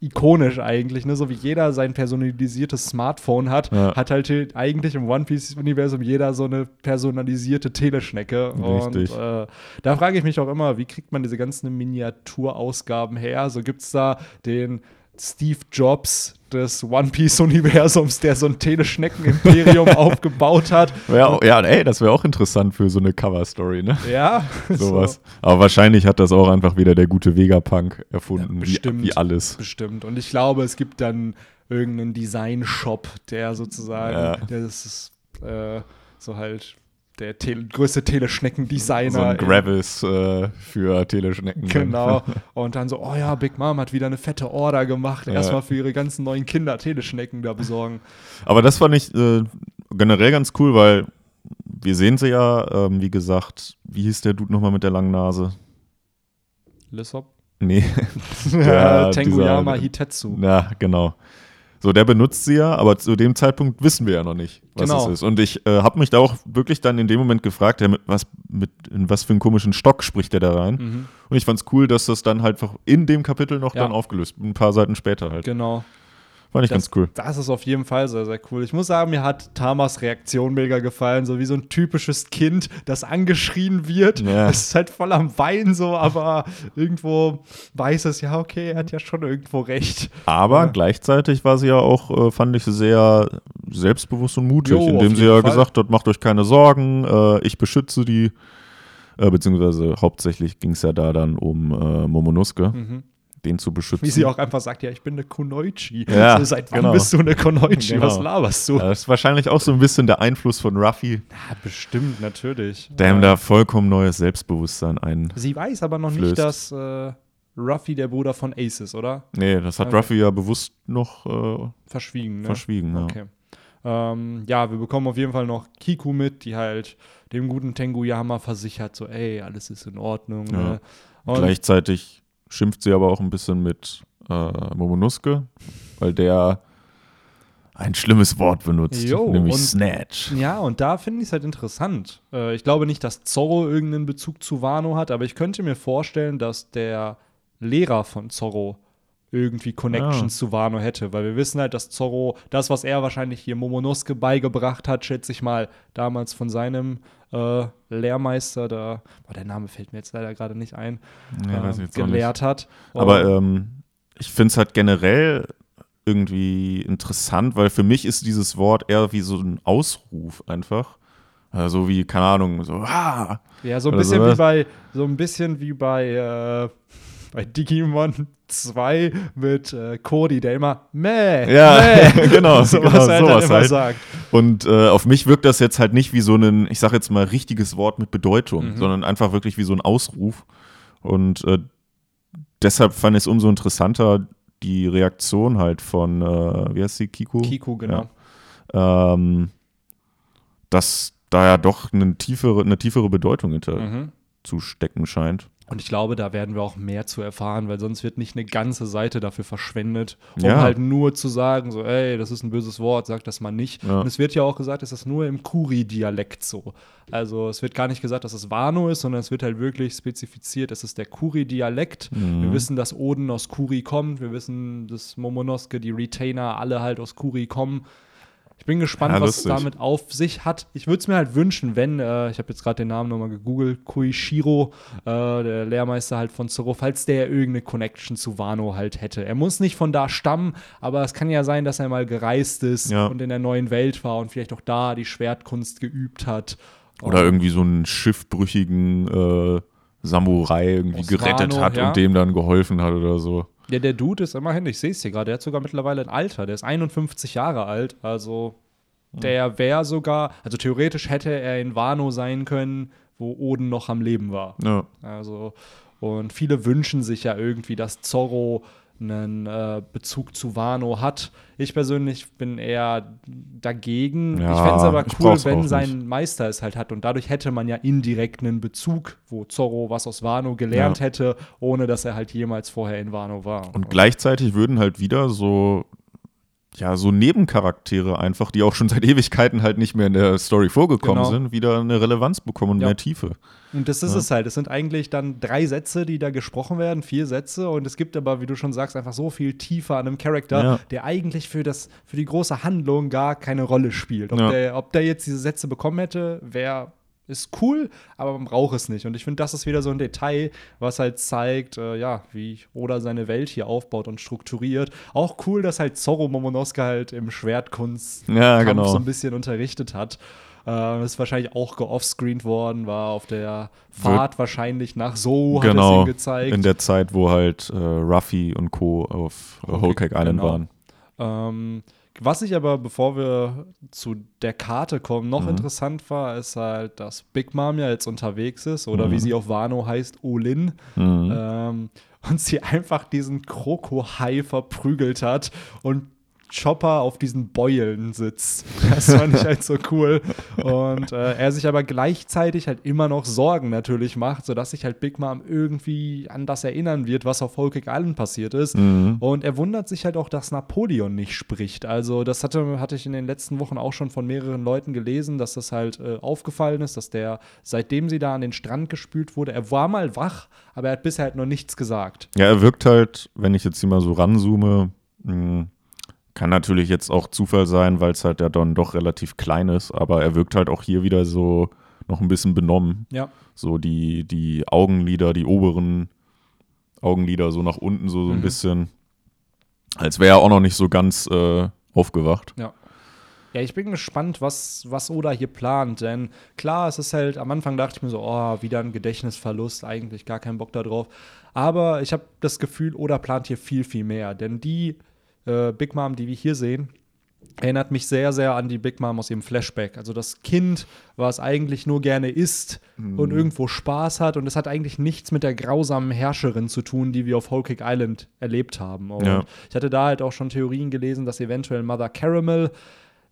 ikonisch eigentlich, ne? So wie jeder sein personalisiertes Smartphone hat, Ja. hat halt eigentlich im One Piece Universum jeder so eine personalisierte Teleschnecke. Richtig. Und äh, da frage ich mich auch immer, wie kriegt man diese ganzen Miniaturausgaben her? So gibt es da den Steve Jobs des One Piece Universums, der so ein Teleschnecken-Imperium aufgebaut hat. Auch, ja, ey, das wäre auch interessant für so eine Cover-Story, ne? Ja, Sowas. Aber wahrscheinlich hat das auch einfach wieder der gute Vegapunk erfunden, Ja, wie, bestimmt. wie alles. Bestimmt. Und ich glaube, es gibt dann irgendeinen Design-Shop, der sozusagen, Ja. der ist äh, so halt der Tele größte Teleschnecken-Designer. So ein in- Gravis äh, für Teleschnecken. Genau. Und dann so, oh ja, Big Mom hat wieder eine fette Order gemacht. Ja. Erstmal für ihre ganzen neuen Kinder Teleschnecken da besorgen. Aber das fand ich äh, generell ganz cool, weil wir sehen sie ja, ähm, wie gesagt, wie hieß der Dude nochmal mit der langen Nase? Lissop? Nee, Der- Tenguyama dieser- Hitetsu. na, genau. So, der benutzt sie ja, aber zu dem Zeitpunkt wissen wir ja noch nicht, was Genau. es ist. Und ich äh, habe mich da auch wirklich dann in dem Moment gefragt, ja, mit was, mit, in was für einen komischen Stock spricht der da rein? Mhm. Und ich fand's cool, dass das dann halt einfach in dem Kapitel noch Ja. dann aufgelöst, ein paar Seiten später halt. Genau. Fand ich das, ganz cool. Das ist auf jeden Fall sehr, sehr cool. Ich muss sagen, mir hat Tamas Reaktion mega gefallen, so wie so ein typisches Kind, das angeschrien wird. Ja. Es ist halt voll am Weinen so, aber irgendwo weiß es, ja, okay, er hat ja schon irgendwo recht. Aber Ja. gleichzeitig war sie ja auch, äh, fand ich, sehr selbstbewusst und mutig, Jo, indem sie ja Fall. gesagt hat, macht euch keine Sorgen, äh, ich beschütze die. Äh, beziehungsweise hauptsächlich ging es ja da dann um Momonosuke, den zu beschützen. Wie sie auch einfach sagt, ja, ich bin eine Konoichi. Ja, so, seit wann genau. bist du eine Konoichi? Genau. Was laberst du? Ja, das ist wahrscheinlich auch so ein bisschen der Einfluss von Ruffy, Ja, bestimmt, natürlich. der ihm da vollkommen neues Selbstbewusstsein ein. Sie weiß aber noch flößt. nicht, dass äh, Ruffy der Bruder von Ace ist, oder? Nee, das hat Okay. Ruffy ja bewusst noch äh, Verschwiegen, ne? verschwiegen. Ja. Okay. Ähm, ja, wir bekommen auf jeden Fall noch Kiku mit, die halt dem guten Tenguyama versichert, so, ey, alles ist in Ordnung. Ja. Ne? Und Gleichzeitig schimpft sie aber auch ein bisschen mit äh, Momonosuke, weil der ein schlimmes Wort benutzt, Jo, nämlich und- Snatch. Ja, und da finde ich es halt interessant. Äh, ich glaube nicht, dass Zorro irgendeinen Bezug zu Wano hat, aber ich könnte mir vorstellen, dass der Lehrer von Zorro irgendwie Connections zu Wano hätte, weil wir wissen halt, dass Zorro das, was er wahrscheinlich hier Momonosuke beigebracht hat, schätze ich mal, damals von seinem äh, Lehrmeister, da, boah, der Name fällt mir jetzt leider gerade nicht ein, Ja, äh, gelehrt hat. Aber ähm, ich finde es halt generell irgendwie interessant, weil für mich ist dieses Wort eher wie so ein Ausruf einfach. Also wie, keine Ahnung, so, ah! Ja, so ein bisschen sowas. wie bei, so ein bisschen wie bei, äh, bei Digimon 2 mit äh, Cody, der immer Mäh, Ja, Mäh, genau, sowas genau, halt dann sowas immer halt. sagt. Und äh, auf mich wirkt das jetzt halt nicht wie so ein, ich sag jetzt mal, richtiges Wort mit Bedeutung, Mhm. sondern einfach wirklich wie so ein Ausruf. Und äh, deshalb fand ich es umso interessanter, die Reaktion halt von, äh, wie heißt sie, Kiko? Kiku, genau. ähm, dass da ja doch eine tiefere, eine tiefere Bedeutung hinter Mhm. zu stecken scheint. Und ich glaube, da werden wir auch mehr zu erfahren, weil sonst wird nicht eine ganze Seite dafür verschwendet, um Ja. halt nur zu sagen, so, ey, das ist ein böses Wort, sag das mal nicht. Ja. Und es wird ja auch gesagt, es ist nur im Kuri-Dialekt so. Also es wird gar nicht gesagt, dass es Wano ist, sondern es wird halt wirklich spezifiziert, es ist der Kuri-Dialekt. Mhm. Wir wissen, dass Oden aus Kuri kommt, wir wissen, dass Momonosuke, die Retainer, alle halt aus Kuri kommen. Ich bin gespannt, Ja, was es damit auf sich hat. Ich würde es mir halt wünschen, wenn, äh, ich habe jetzt gerade den Namen nochmal gegoogelt, Kuishiro, äh, der Lehrmeister halt von Zoro, falls der irgendeine Connection zu Wano halt hätte. Er muss nicht von da stammen, aber es kann ja sein, dass er mal gereist ist Ja. und in der neuen Welt war und vielleicht auch da die Schwertkunst geübt hat. Oder Und- irgendwie so einen schiffbrüchigen äh, Samurai irgendwie gerettet Wano, hat ja. und dem dann geholfen hat oder so. Ja, der Dude ist immerhin, ich sehe es hier gerade, der hat sogar mittlerweile ein Alter, der ist 51 Jahre alt, also der wäre sogar, also theoretisch hätte er in Wano sein können, wo Oden noch am Leben war. Ja. Also, und viele wünschen sich ja irgendwie, dass Zorro einen äh, Bezug zu Wano hat. Ich persönlich bin eher dagegen. Ja, ich fände es aber cool, wenn sein Meister es halt hat. Und dadurch hätte man ja indirekt einen Bezug, wo Zorro was aus Wano gelernt Ja. hätte, ohne dass er halt jemals vorher in Wano war. Und gleichzeitig würden halt wieder so, ja, so Nebencharaktere einfach, die auch schon seit Ewigkeiten halt nicht mehr in der Story vorgekommen Genau. sind, wieder eine Relevanz bekommen und Ja. mehr Tiefe. Und das ist Ja. es halt. Es sind eigentlich dann drei Sätze, die da gesprochen werden, vier Sätze. Und es gibt aber, wie du schon sagst, einfach so viel tiefer an einem Charakter, Ja. der eigentlich für, das, für die große Handlung gar keine Rolle spielt. Ob, Ja. der, ob der jetzt diese Sätze bekommen hätte, wäre ist cool, aber man braucht es nicht. Und ich finde, das ist wieder so ein Detail, was halt zeigt, äh, ja, wie Oda seine Welt hier aufbaut und strukturiert. Auch cool, dass halt Zorro Momonosuke halt im Schwertkunst Ja, genau. so ein bisschen unterrichtet hat. Äh, ist wahrscheinlich auch geoffscreened worden, war auf der Fahrt wahrscheinlich nach So, hat es genau. ihm gezeigt. In der Zeit, wo halt äh, Ruffy und Co. auf äh, Whole Cake Island genau. waren. Ähm, was ich aber, bevor wir zu der Karte kommen, noch Mhm. interessant war, ist halt, dass Big Mom ja jetzt unterwegs ist oder Mhm. wie sie auf Wano heißt, Olin. Mhm. Ähm, und sie einfach diesen Krokohai verprügelt hat und Chopper auf diesen Beulen sitzt. Das fand ich halt so cool. Und äh, er sich aber gleichzeitig halt immer noch Sorgen natürlich macht, sodass sich halt Big Mom irgendwie an das erinnern wird, was auf Cake Island passiert ist. Mhm. Und er wundert sich halt auch, dass Napoleon nicht spricht. Also, das hatte, hatte ich in den letzten Wochen auch schon von mehreren Leuten gelesen, dass das halt äh, aufgefallen ist, dass der, seitdem sie da an den Strand gespült wurde, er war mal wach, aber er hat bisher halt noch nichts gesagt. Ja, er wirkt halt, wenn ich jetzt hier mal so ranzoome, mh, Kann natürlich jetzt auch Zufall sein, weil es halt ja dann doch relativ klein ist, aber er wirkt halt auch hier wieder so noch ein bisschen benommen. Ja. So die, die Augenlider, die oberen Augenlider so nach unten, so, so ein Mhm. bisschen. Als wäre er auch noch nicht so ganz äh, aufgewacht. Ja. Ja, ich bin gespannt, was, was Oda hier plant, denn klar, es ist halt, am Anfang dachte ich mir so, oh, wieder ein Gedächtnisverlust, eigentlich gar keinen Bock da drauf. Aber ich habe das Gefühl, Oda plant hier viel, viel mehr, denn die äh, Big Mom, die wir hier sehen, erinnert mich sehr, sehr an die Big Mom aus ihrem Flashback. Also das Kind, was eigentlich nur gerne isst und irgendwo Spaß hat. Und es hat eigentlich nichts mit der grausamen Herrscherin zu tun, die wir auf Whole Cake Island erlebt haben. Und Ja. ich hatte da halt auch schon Theorien gelesen, dass eventuell Mother Caramel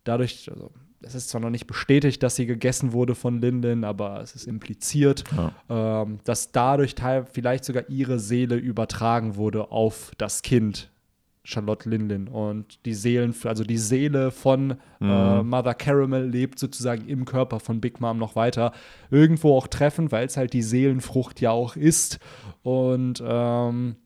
dadurch, also es ist zwar noch nicht bestätigt, dass sie gegessen wurde von Linden, aber es ist impliziert, ähm, dass dadurch teil vielleicht sogar ihre Seele übertragen wurde auf das Kind, Charlotte Lindlin. Und die Seelen, also die Seele von äh, Mother Caramel lebt sozusagen im Körper von Big Mom noch weiter. Irgendwo auch treffend, weil es halt die Seelenfrucht ja auch ist. Und ähm,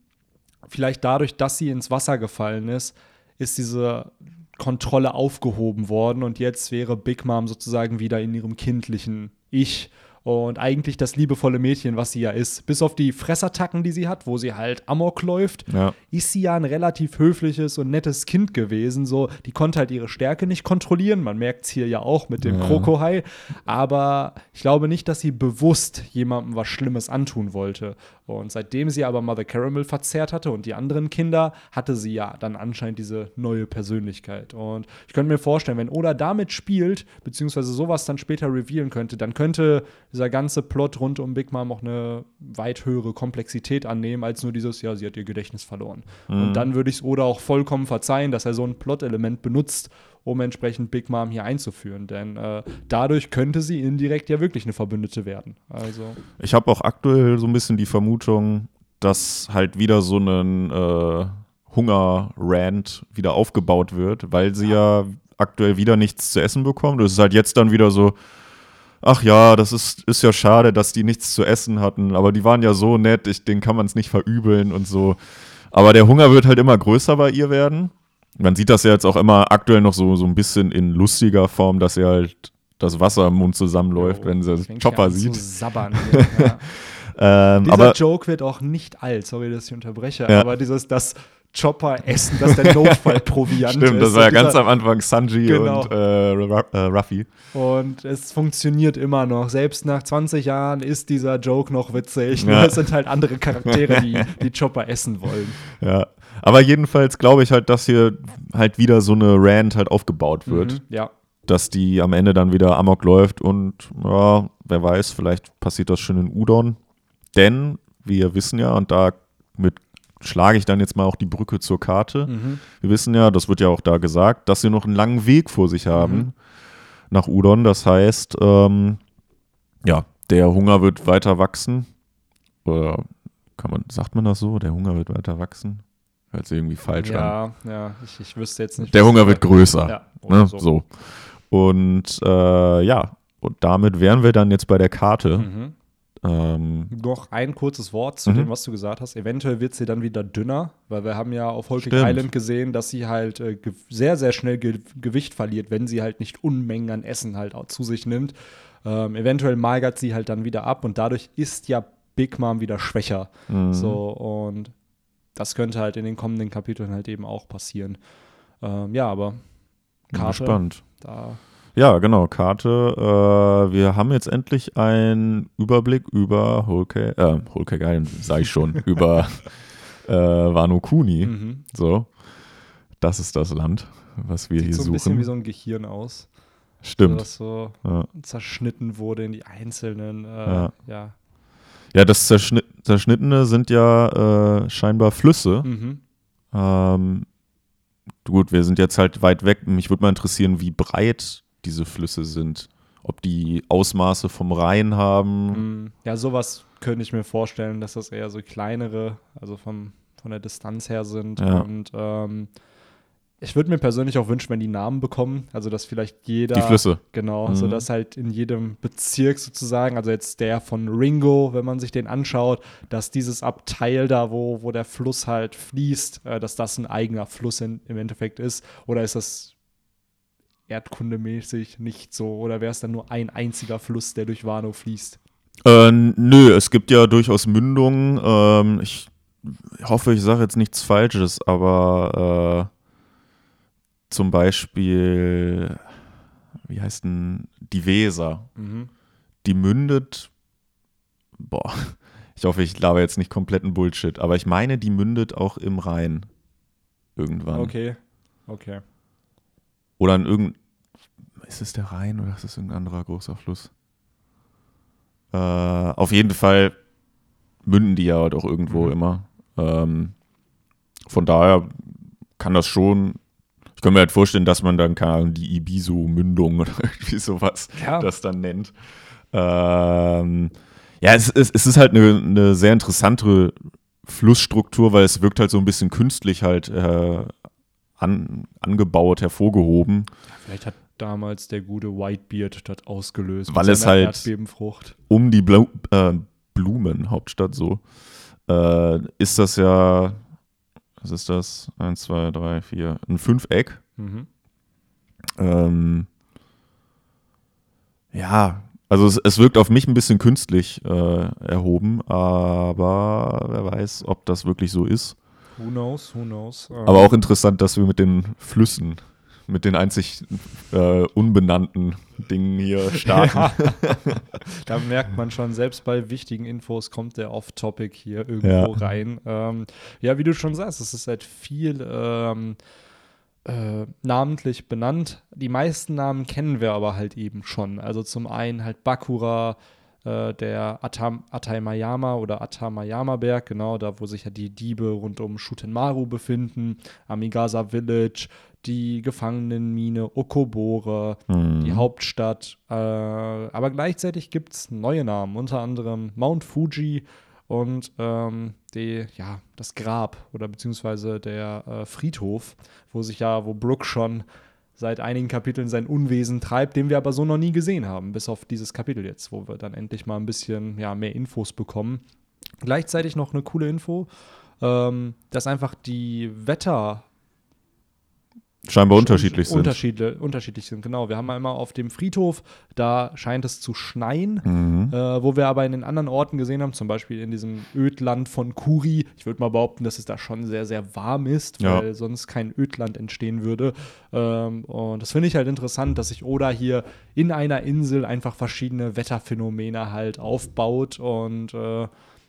vielleicht dadurch, dass sie ins Wasser gefallen ist, ist diese Kontrolle aufgehoben worden und jetzt wäre Big Mom sozusagen wieder in ihrem kindlichen Ich und eigentlich das liebevolle Mädchen, was sie ja ist. Bis auf die Fressattacken, die sie hat, wo sie halt Amok läuft, Ja. ist sie ja ein relativ höfliches und nettes Kind gewesen. So, die konnte halt ihre Stärke nicht kontrollieren. Man merkt es hier ja auch mit dem Ja. Krokohai. Aber ich glaube nicht, dass sie bewusst jemandem was Schlimmes antun wollte. Und seitdem sie aber Mother Caramel verzehrt hatte und die anderen Kinder, hatte sie ja dann anscheinend diese neue Persönlichkeit. Und ich könnte mir vorstellen, wenn Oda damit spielt, beziehungsweise sowas dann später revealen könnte, dann könnte dieser ganze Plot rund um Big Mom auch eine weit höhere Komplexität annehmen, als nur dieses, ja, sie hat ihr Gedächtnis verloren. Und dann würde ich es Oda auch vollkommen verzeihen, dass er so ein Plot-Element benutzt, um entsprechend Big Mom hier einzuführen. Denn äh, dadurch könnte sie indirekt ja wirklich eine Verbündete werden. Also, Ich habe auch aktuell so ein bisschen die Vermutung, dass halt wieder so ein äh, Hunger-Rant wieder aufgebaut wird, weil sie ja aktuell wieder nichts zu essen bekommt. Das ist halt jetzt dann wieder so, ach ja, das ist, ist ja schade, dass die nichts zu essen hatten, aber die waren ja so nett, ich, denen kann man es nicht verübeln und so. Aber der Hunger wird halt immer größer bei ihr werden. Man sieht das ja jetzt auch immer aktuell noch so, so ein bisschen in lustiger Form, dass sie halt das Wasser im Mund zusammenläuft, wenn sie Chopper an zu sieht. sabbern ja. Ähm, Dieser aber Joke wird auch nicht alt, sorry, dass ich unterbreche, Ja. aber dieses, das Chopper-Essen, das der Notfallproviant Stimmt, ist. das war ja ganz am Anfang Sanji Genau. und äh, äh, Ruffy. Und es funktioniert immer noch. Selbst nach 20 Jahren ist dieser Joke noch witzig. Nur Ja. es sind halt andere Charaktere, die die Chopper essen wollen. Ja. Aber jedenfalls glaube ich halt, dass hier halt wieder so eine Rant halt aufgebaut wird, Mhm, Ja. dass die am Ende dann wieder Amok läuft und ja, wer weiß, vielleicht passiert das schon in Udon. Denn wir wissen ja, und damit schlage ich dann jetzt mal auch die Brücke zur Karte. Mhm. Wir wissen ja, das wird ja auch da gesagt, dass sie noch einen langen Weg vor sich haben Mhm. nach Udon. Das heißt, ähm, ja, der Hunger wird weiter wachsen. Oder kann man, sagt man das so? Der Hunger wird weiter wachsen? Sich irgendwie falsch an. Ja, ja, ich, ich wüsste jetzt nicht. Der Hunger wird größer. Ja, ne? so. so. Und äh, ja, und damit wären wir dann jetzt bei der Karte. Mhm. Ähm, Noch ein kurzes Wort zu Mhm. dem, was du gesagt hast. Eventuell wird sie dann wieder dünner, weil wir haben ja auf Stimmt. Island gesehen, dass sie halt äh, sehr, sehr schnell Ge Gewicht verliert, wenn sie halt nicht Unmengen an Essen halt auch zu sich nimmt. Ähm, eventuell magert sie halt dann wieder ab und dadurch ist ja Big Mom wieder schwächer. Mhm. So, und das könnte halt in den kommenden Kapiteln halt eben auch passieren. Ähm, ja, aber Karte, gespannt. da Ja, genau, Karte. Äh, wir haben jetzt endlich einen Überblick über Whole äh, Cake Island, sag ich schon, über äh, Wano Kuni. mhm. So, das ist das Land, was wir sieht hier so ein bisschen suchen. wie so ein Gehirn aus. So, Stimmt. das so Ja. zerschnitten wurde in die einzelnen, äh, Ja. ja. Ja, das Zerschnitt, Zerschnittene sind ja äh, scheinbar Flüsse. Mhm. Ähm, gut, wir sind jetzt halt weit weg. Mich würde mal interessieren, wie breit diese Flüsse sind. Ob die Ausmaße vom Rhein haben. Mm, Ja, sowas könnte ich mir vorstellen, dass das eher so kleinere, also vom, von der Distanz her sind. Ja. Und ähm, ich würde mir persönlich auch wünschen, wenn die Namen bekommen, also dass vielleicht jeder. Die Flüsse. Genau, Mhm. so dass halt in jedem Bezirk sozusagen, also jetzt der von Ringo, wenn man sich den anschaut, dass dieses Abteil da, wo, wo der Fluss halt fließt, äh, dass das ein eigener Fluss in, im Endeffekt ist. Oder ist das erdkundemäßig nicht so? Oder wäre es dann nur ein einziger Fluss, der durch Wano fließt? Äh, nö, es gibt ja durchaus Mündungen. Ähm, ich hoffe, ich sage jetzt nichts Falsches, aber äh, zum Beispiel, wie heißt denn die Weser? Mhm. Die mündet, boah, ich hoffe, ich laber jetzt nicht kompletten Bullshit, aber ich meine, die mündet auch im Rhein. Irgendwann. Okay. Okay. Oder in irgendein, ist es der Rhein oder ist es irgendein anderer großer Fluss? Äh, auf jeden Fall münden die ja halt auch irgendwo Mhm. immer. Ähm, von daher kann das schon, ich kann mir halt vorstellen, dass man dann keine Ahnung, die Ibiso-Mündung oder irgendwie sowas Ja. das dann nennt. Ähm, ja, es, es, es ist halt eine, eine sehr interessante Flussstruktur, weil es wirkt halt so ein bisschen künstlich halt äh, an, angebaut, hervorgehoben. Vielleicht hat damals der gute Whitebeard das ausgelöst. Weil es halt- Erdbebenfrucht. um die Blu äh, Blumenhauptstadt so, äh, ist das ja, was ist das? Eins, zwei, drei, vier, ein Fünfeck. Mhm. Ähm, ja, also es, es wirkt auf mich ein bisschen künstlich äh, erhoben, aber wer weiß, ob das wirklich so ist. Who knows, who knows. Ähm, Aber auch interessant, dass wir mit den Flüssen, mit den einzig äh, unbenannten Dingen hier starten. Ja. da merkt man schon, selbst bei wichtigen Infos kommt der Off-Topic hier irgendwo Ja. rein. Ähm, ja, wie du schon sagst, es ist halt viel ähm, äh, namentlich benannt. Die meisten Namen kennen wir aber halt eben schon. Also zum einen halt Bakura, äh, der Atam Atayama oder Atamayama-Berg, genau, da wo sich ja die Diebe rund um Shutenmaru befinden, Amigasa Village, die Gefangenenmine Okobore, Hm. die Hauptstadt. Äh, aber gleichzeitig gibt es neue Namen, unter anderem Mount Fuji und ähm, die, ja, das Grab oder beziehungsweise der äh, Friedhof, wo sich ja, wo Brooke schon seit einigen Kapiteln sein Unwesen treibt, den wir aber so noch nie gesehen haben, bis auf dieses Kapitel jetzt, wo wir dann endlich mal ein bisschen ja, mehr Infos bekommen. Gleichzeitig noch eine coole Info, ähm, dass einfach die Wetter Scheinbar unterschiedlich sind. Unterschiedle, unterschiedlich sind, genau. Wir haben einmal auf dem Friedhof, da scheint es zu schneien, Mhm. äh, wo wir aber in den anderen Orten gesehen haben, zum Beispiel in diesem Ödland von Kuri. Ich würde mal behaupten, dass es da schon sehr, sehr warm ist, Ja. weil sonst kein Ödland entstehen würde. Ähm, und das finde ich halt interessant, dass sich Oda hier in einer Insel einfach verschiedene Wetterphänomene halt aufbaut. Und äh,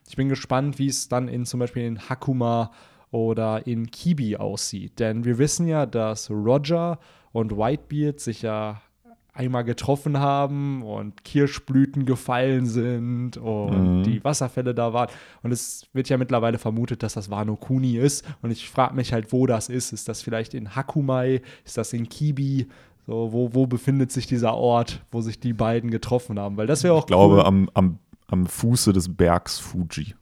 ich bin gespannt, wie es dann in zum Beispiel in Hakuma oder in Kibi aussieht. Denn wir wissen ja, dass Roger und Whitebeard sich ja einmal getroffen haben und Kirschblüten gefallen sind und Mhm. die Wasserfälle da waren. Und es wird ja mittlerweile vermutet, dass das Wano Kuni ist. Und ich frage mich halt, wo das ist. Ist das vielleicht in Hakumai? Ist das in Kibi? So, wo, wo befindet sich dieser Ort, wo sich die beiden getroffen haben? Weil das wäre auch Ich glaube, cool. am, am, am Fuße des Bergs Fuji.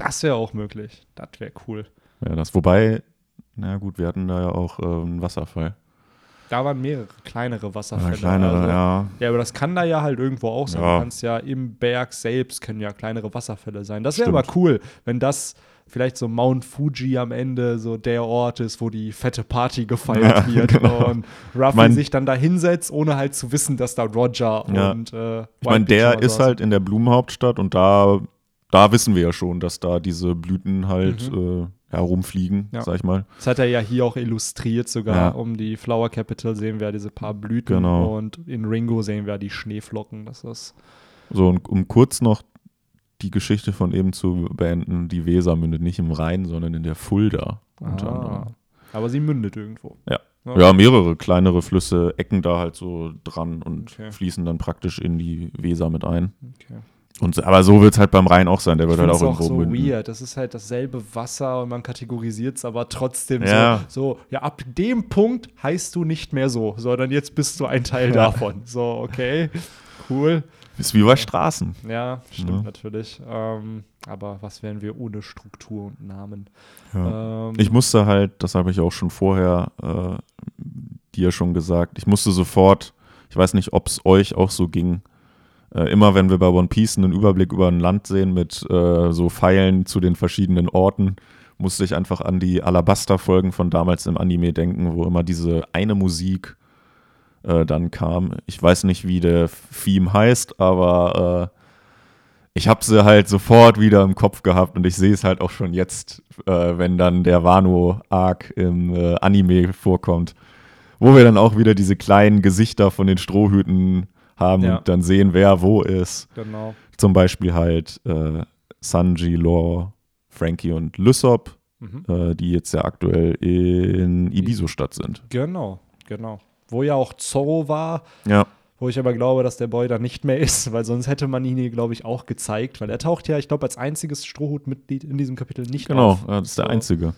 Das wäre auch möglich. Das wäre cool. Ja, das, wobei, na gut, wir hatten da ja auch äh, einen Wasserfall. Da waren mehrere kleinere Wasserfälle. Eine kleinere, also, ja. Ja, aber das kann da ja halt irgendwo auch sein. Ja. Du kannst ja im Berg selbst können ja kleinere Wasserfälle sein. Das wäre aber cool, wenn das vielleicht so Mount Fuji am Ende so der Ort ist, wo die fette Party gefeiert Ja, wird genau. und Ruffy mein- sich dann da hinsetzt, ohne halt zu wissen, dass da Roger Ja. und äh, Ich meine, der ist halt in der Blumenhauptstadt und da, da wissen wir ja schon, dass da diese Blüten halt äh, herumfliegen, Mhm. Ja. sag ich mal. Das hat er ja hier auch illustriert sogar. Ja. Um die Flower Capital sehen wir diese paar Blüten Genau. und in Ringo sehen wir die Schneeflocken. Das ist So, und um kurz noch die Geschichte von eben zu beenden, die Weser mündet nicht im Rhein, sondern in der Fulda. Unter ah. Aber sie mündet irgendwo. Ja. Ja. Ja, mehrere kleinere Flüsse ecken da halt so dran und Okay. fließen dann praktisch in die Weser mit ein. Okay. Und, so- aber so wird es halt beim Rhein auch sein, der wird halt auch auch irgendwo so münden. weird. Das ist halt dasselbe Wasser und man kategorisiert es aber trotzdem Ja. so, so. Ja, ab dem Punkt heißt du nicht mehr so, sondern jetzt bist du ein Teil Ja. davon. So, okay, cool. Ist wie bei Straßen. Ja, stimmt Ja. natürlich. Ähm, aber was wären wir ohne Struktur und Namen? Ähm, Ich musste halt, das habe ich auch schon vorher äh, dir schon gesagt, ich musste sofort, ich weiß nicht, ob es euch auch so ging, äh, immer wenn wir bei One Piece einen Überblick über ein Land sehen mit äh, so Pfeilen zu den verschiedenen Orten, musste ich einfach an die Alabaster-Folgen von damals im Anime denken, wo immer diese eine Musik äh, dann kam. Ich weiß nicht, wie der Theme heißt, aber äh, ich habe sie halt sofort wieder im Kopf gehabt und ich sehe es halt auch schon jetzt, äh, wenn dann der Wano-Arc im äh, Anime vorkommt, wo wir dann auch wieder diese kleinen Gesichter von den Strohhüten haben Ja. und dann sehen, wer wo ist. Genau. Zum Beispiel halt äh, Sanji, Law, Frankie und Lysop, Mhm. äh, die jetzt ja aktuell in Ibiso-Stadt sind. Genau, genau. Wo ja auch Zorro war, Ja, wo ich aber glaube, dass der Boy da nicht mehr ist, weil sonst hätte man ihn hier, glaube ich, auch gezeigt, weil er taucht ja, ich glaube, als einziges Strohhutmitglied in diesem Kapitel nicht genau, auf. ja, das ist der So. einzige.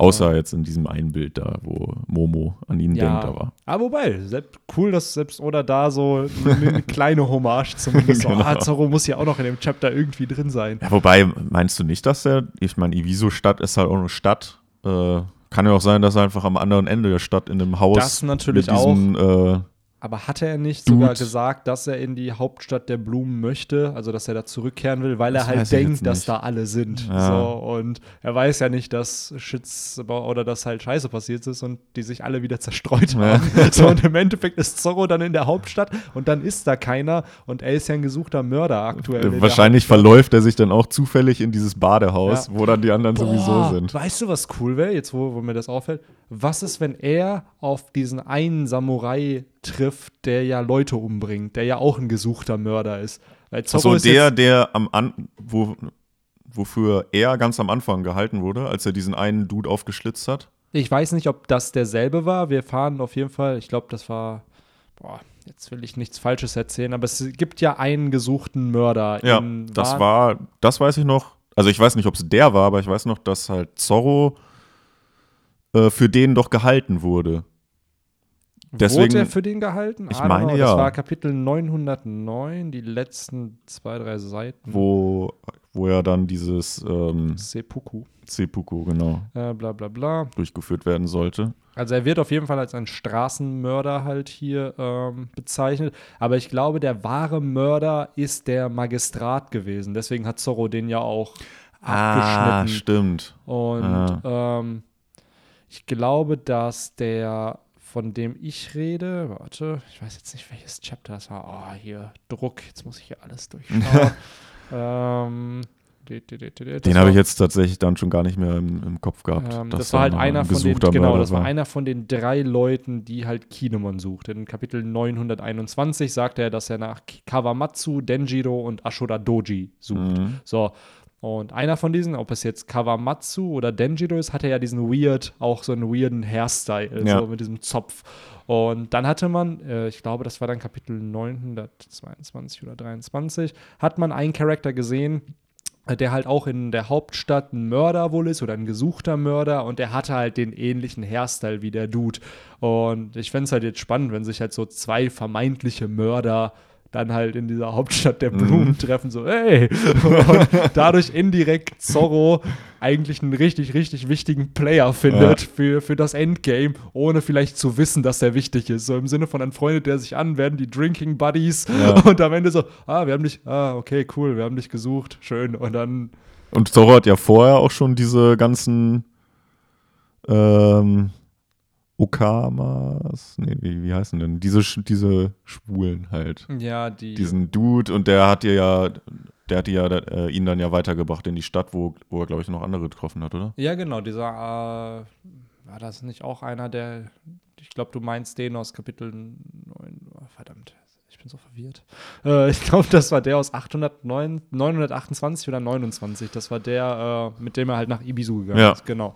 Außer jetzt in diesem einen Bild da, wo Momo an ihn Ja, denkt, aber. aber wobei, selbst, cool, dass selbst oder da so eine, eine kleine Hommage zumindest. Genau. ah, Zorro muss ja auch noch in dem Chapter irgendwie drin sein. Ja, wobei, meinst du nicht, dass der, ich meine, Ibiso-Stadt ist halt auch eine Stadt. Äh, kann ja auch sein, dass er einfach am anderen Ende der Stadt in einem Haus Das natürlich mit diesem, Äh, Aber hatte er nicht Dude. sogar gesagt, dass er in die Hauptstadt der Blumen möchte, also dass er da zurückkehren will, weil Das er halt denkt, dass da alle sind. Ja. So, und er weiß ja nicht, dass Shits oder dass halt Scheiße passiert ist und die sich alle wieder zerstreut Ja. haben. So, und im Endeffekt ist Zorro dann in der Hauptstadt und dann ist da keiner und er ist ja ein gesuchter Mörder aktuell. wahrscheinlich verläuft er sich dann auch zufällig in dieses Badehaus, Ja. wo dann die anderen sowieso Boah, sind. Weißt du, was cool wäre, jetzt wo, wo mir das auffällt? Was ist, wenn er auf diesen einen Samurai trifft, der ja Leute umbringt, der ja auch ein gesuchter Mörder ist? Weil Zorro Achso, ist der, der am An wo, wofür er ganz am Anfang gehalten wurde, als er diesen einen Dude aufgeschlitzt hat. ich weiß nicht, ob das derselbe war. Wir fahren auf jeden Fall, ich glaube, das war, boah, jetzt will ich nichts Falsches erzählen, aber es gibt ja einen gesuchten Mörder. Ja, das war, das weiß ich noch. Also ich weiß nicht, ob es der war, aber ich weiß noch, dass halt Zorro äh, für den doch gehalten wurde. Deswegen- Wurde er für den gehalten? Ich I don't meine, know. ja. Das war Kapitel 909, die letzten zwei, drei Seiten. Wo, wo er dann dieses ähm, Seppuku. Seppuku, genau, Äh, bla bla bla. durchgeführt werden sollte. Also er wird auf jeden Fall als ein Straßenmörder halt hier ähm, bezeichnet. Aber ich glaube, der wahre Mörder ist der Magistrat gewesen. Deswegen hat Zorro den ja auch Ah, abgeschnitten. stimmt. Und Ah. ähm, ich glaube, dass der, von dem ich rede, warte, ich weiß jetzt nicht, welches Chapter das war. Oh, hier, Druck, jetzt muss ich hier alles durchschauen. ähm, Den habe ich jetzt tatsächlich dann schon gar nicht mehr im, im Kopf gehabt. ähm, dass das war halt einer von den, genau, das war einer von den drei Leuten, die halt Kinemon sucht. In Kapitel 921 sagt er, dass er nach Kawamatsu, Denjiro und Ashura Doji sucht. Mhm. So. Und einer von diesen, ob es jetzt Kawamatsu oder Denjiro ist, hatte ja diesen weird, auch so einen weirden Hairstyle, Ja. so mit diesem Zopf. Und dann hatte man, äh, ich glaube, das war dann Kapitel 922 oder 23, hat man einen Charakter gesehen, äh, der halt auch in der Hauptstadt ein Mörder wohl ist oder ein gesuchter Mörder und der hatte halt den ähnlichen Hairstyle wie der Dude. Und ich fände es halt jetzt spannend, wenn sich halt so zwei vermeintliche Mörder dann halt in dieser Hauptstadt der Blumen treffen, so, ey! Und dadurch indirekt Zorro eigentlich einen richtig, richtig wichtigen Player findet Ja. für, für das Endgame, ohne vielleicht zu wissen, dass er wichtig ist. So im Sinne von, dann freundet er sich an, werden die Drinking Buddies Ja. und am Ende so, ah, wir haben dich, ah, okay, cool, wir haben dich gesucht, schön. Und dann Und Zorro hat ja vorher auch schon diese ganzen ähm, Okamas, nee, wie, wie heißen denn? Diese, diese Schwulen halt. Ja, die. Diesen Dude und der hat dir ja, der hat ja äh, ihn dann ja weitergebracht in die Stadt, wo, wo er, glaube ich, noch andere getroffen hat, oder? ja, genau, dieser. Äh, war das nicht auch einer, der. Ich glaube, du meinst den aus Kapitel 9. Oh, verdammt, ich bin so verwirrt. Äh, ich glaube, das war der aus 809, 928 oder 29. Das war der, äh, mit dem er halt nach Ibisu gegangen Ja. ist. Genau.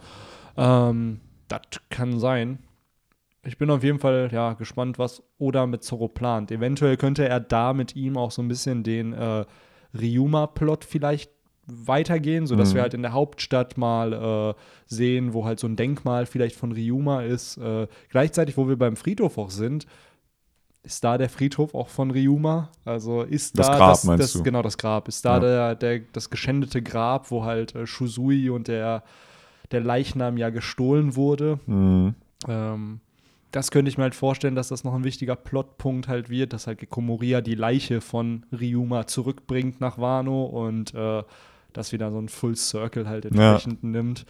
Ähm, das kann sein. Ich bin auf jeden Fall ja, gespannt, was Oda mit Zorro plant. Eventuell könnte er da mit ihm auch so ein bisschen den äh, Ryuma-Plot vielleicht weitergehen, sodass Mhm. wir halt in der Hauptstadt mal äh, sehen, wo halt so ein Denkmal vielleicht von Ryuma ist. Äh, gleichzeitig, wo wir beim Friedhof auch sind, ist da der Friedhof auch von Ryuma? Also ist Das da Grab, das, meinst das, du? genau das Grab, ist da Ja. der, der, das geschändete Grab, wo halt äh, Shusui und der, der Leichnam ja gestohlen wurde. Mhm. Ähm, das könnte ich mir halt vorstellen, dass das noch ein wichtiger Plotpunkt halt wird, dass halt Gekko Moria die Leiche von Ryuma zurückbringt nach Wano und äh, das wieder so ein Full Circle halt entsprechend nimmt.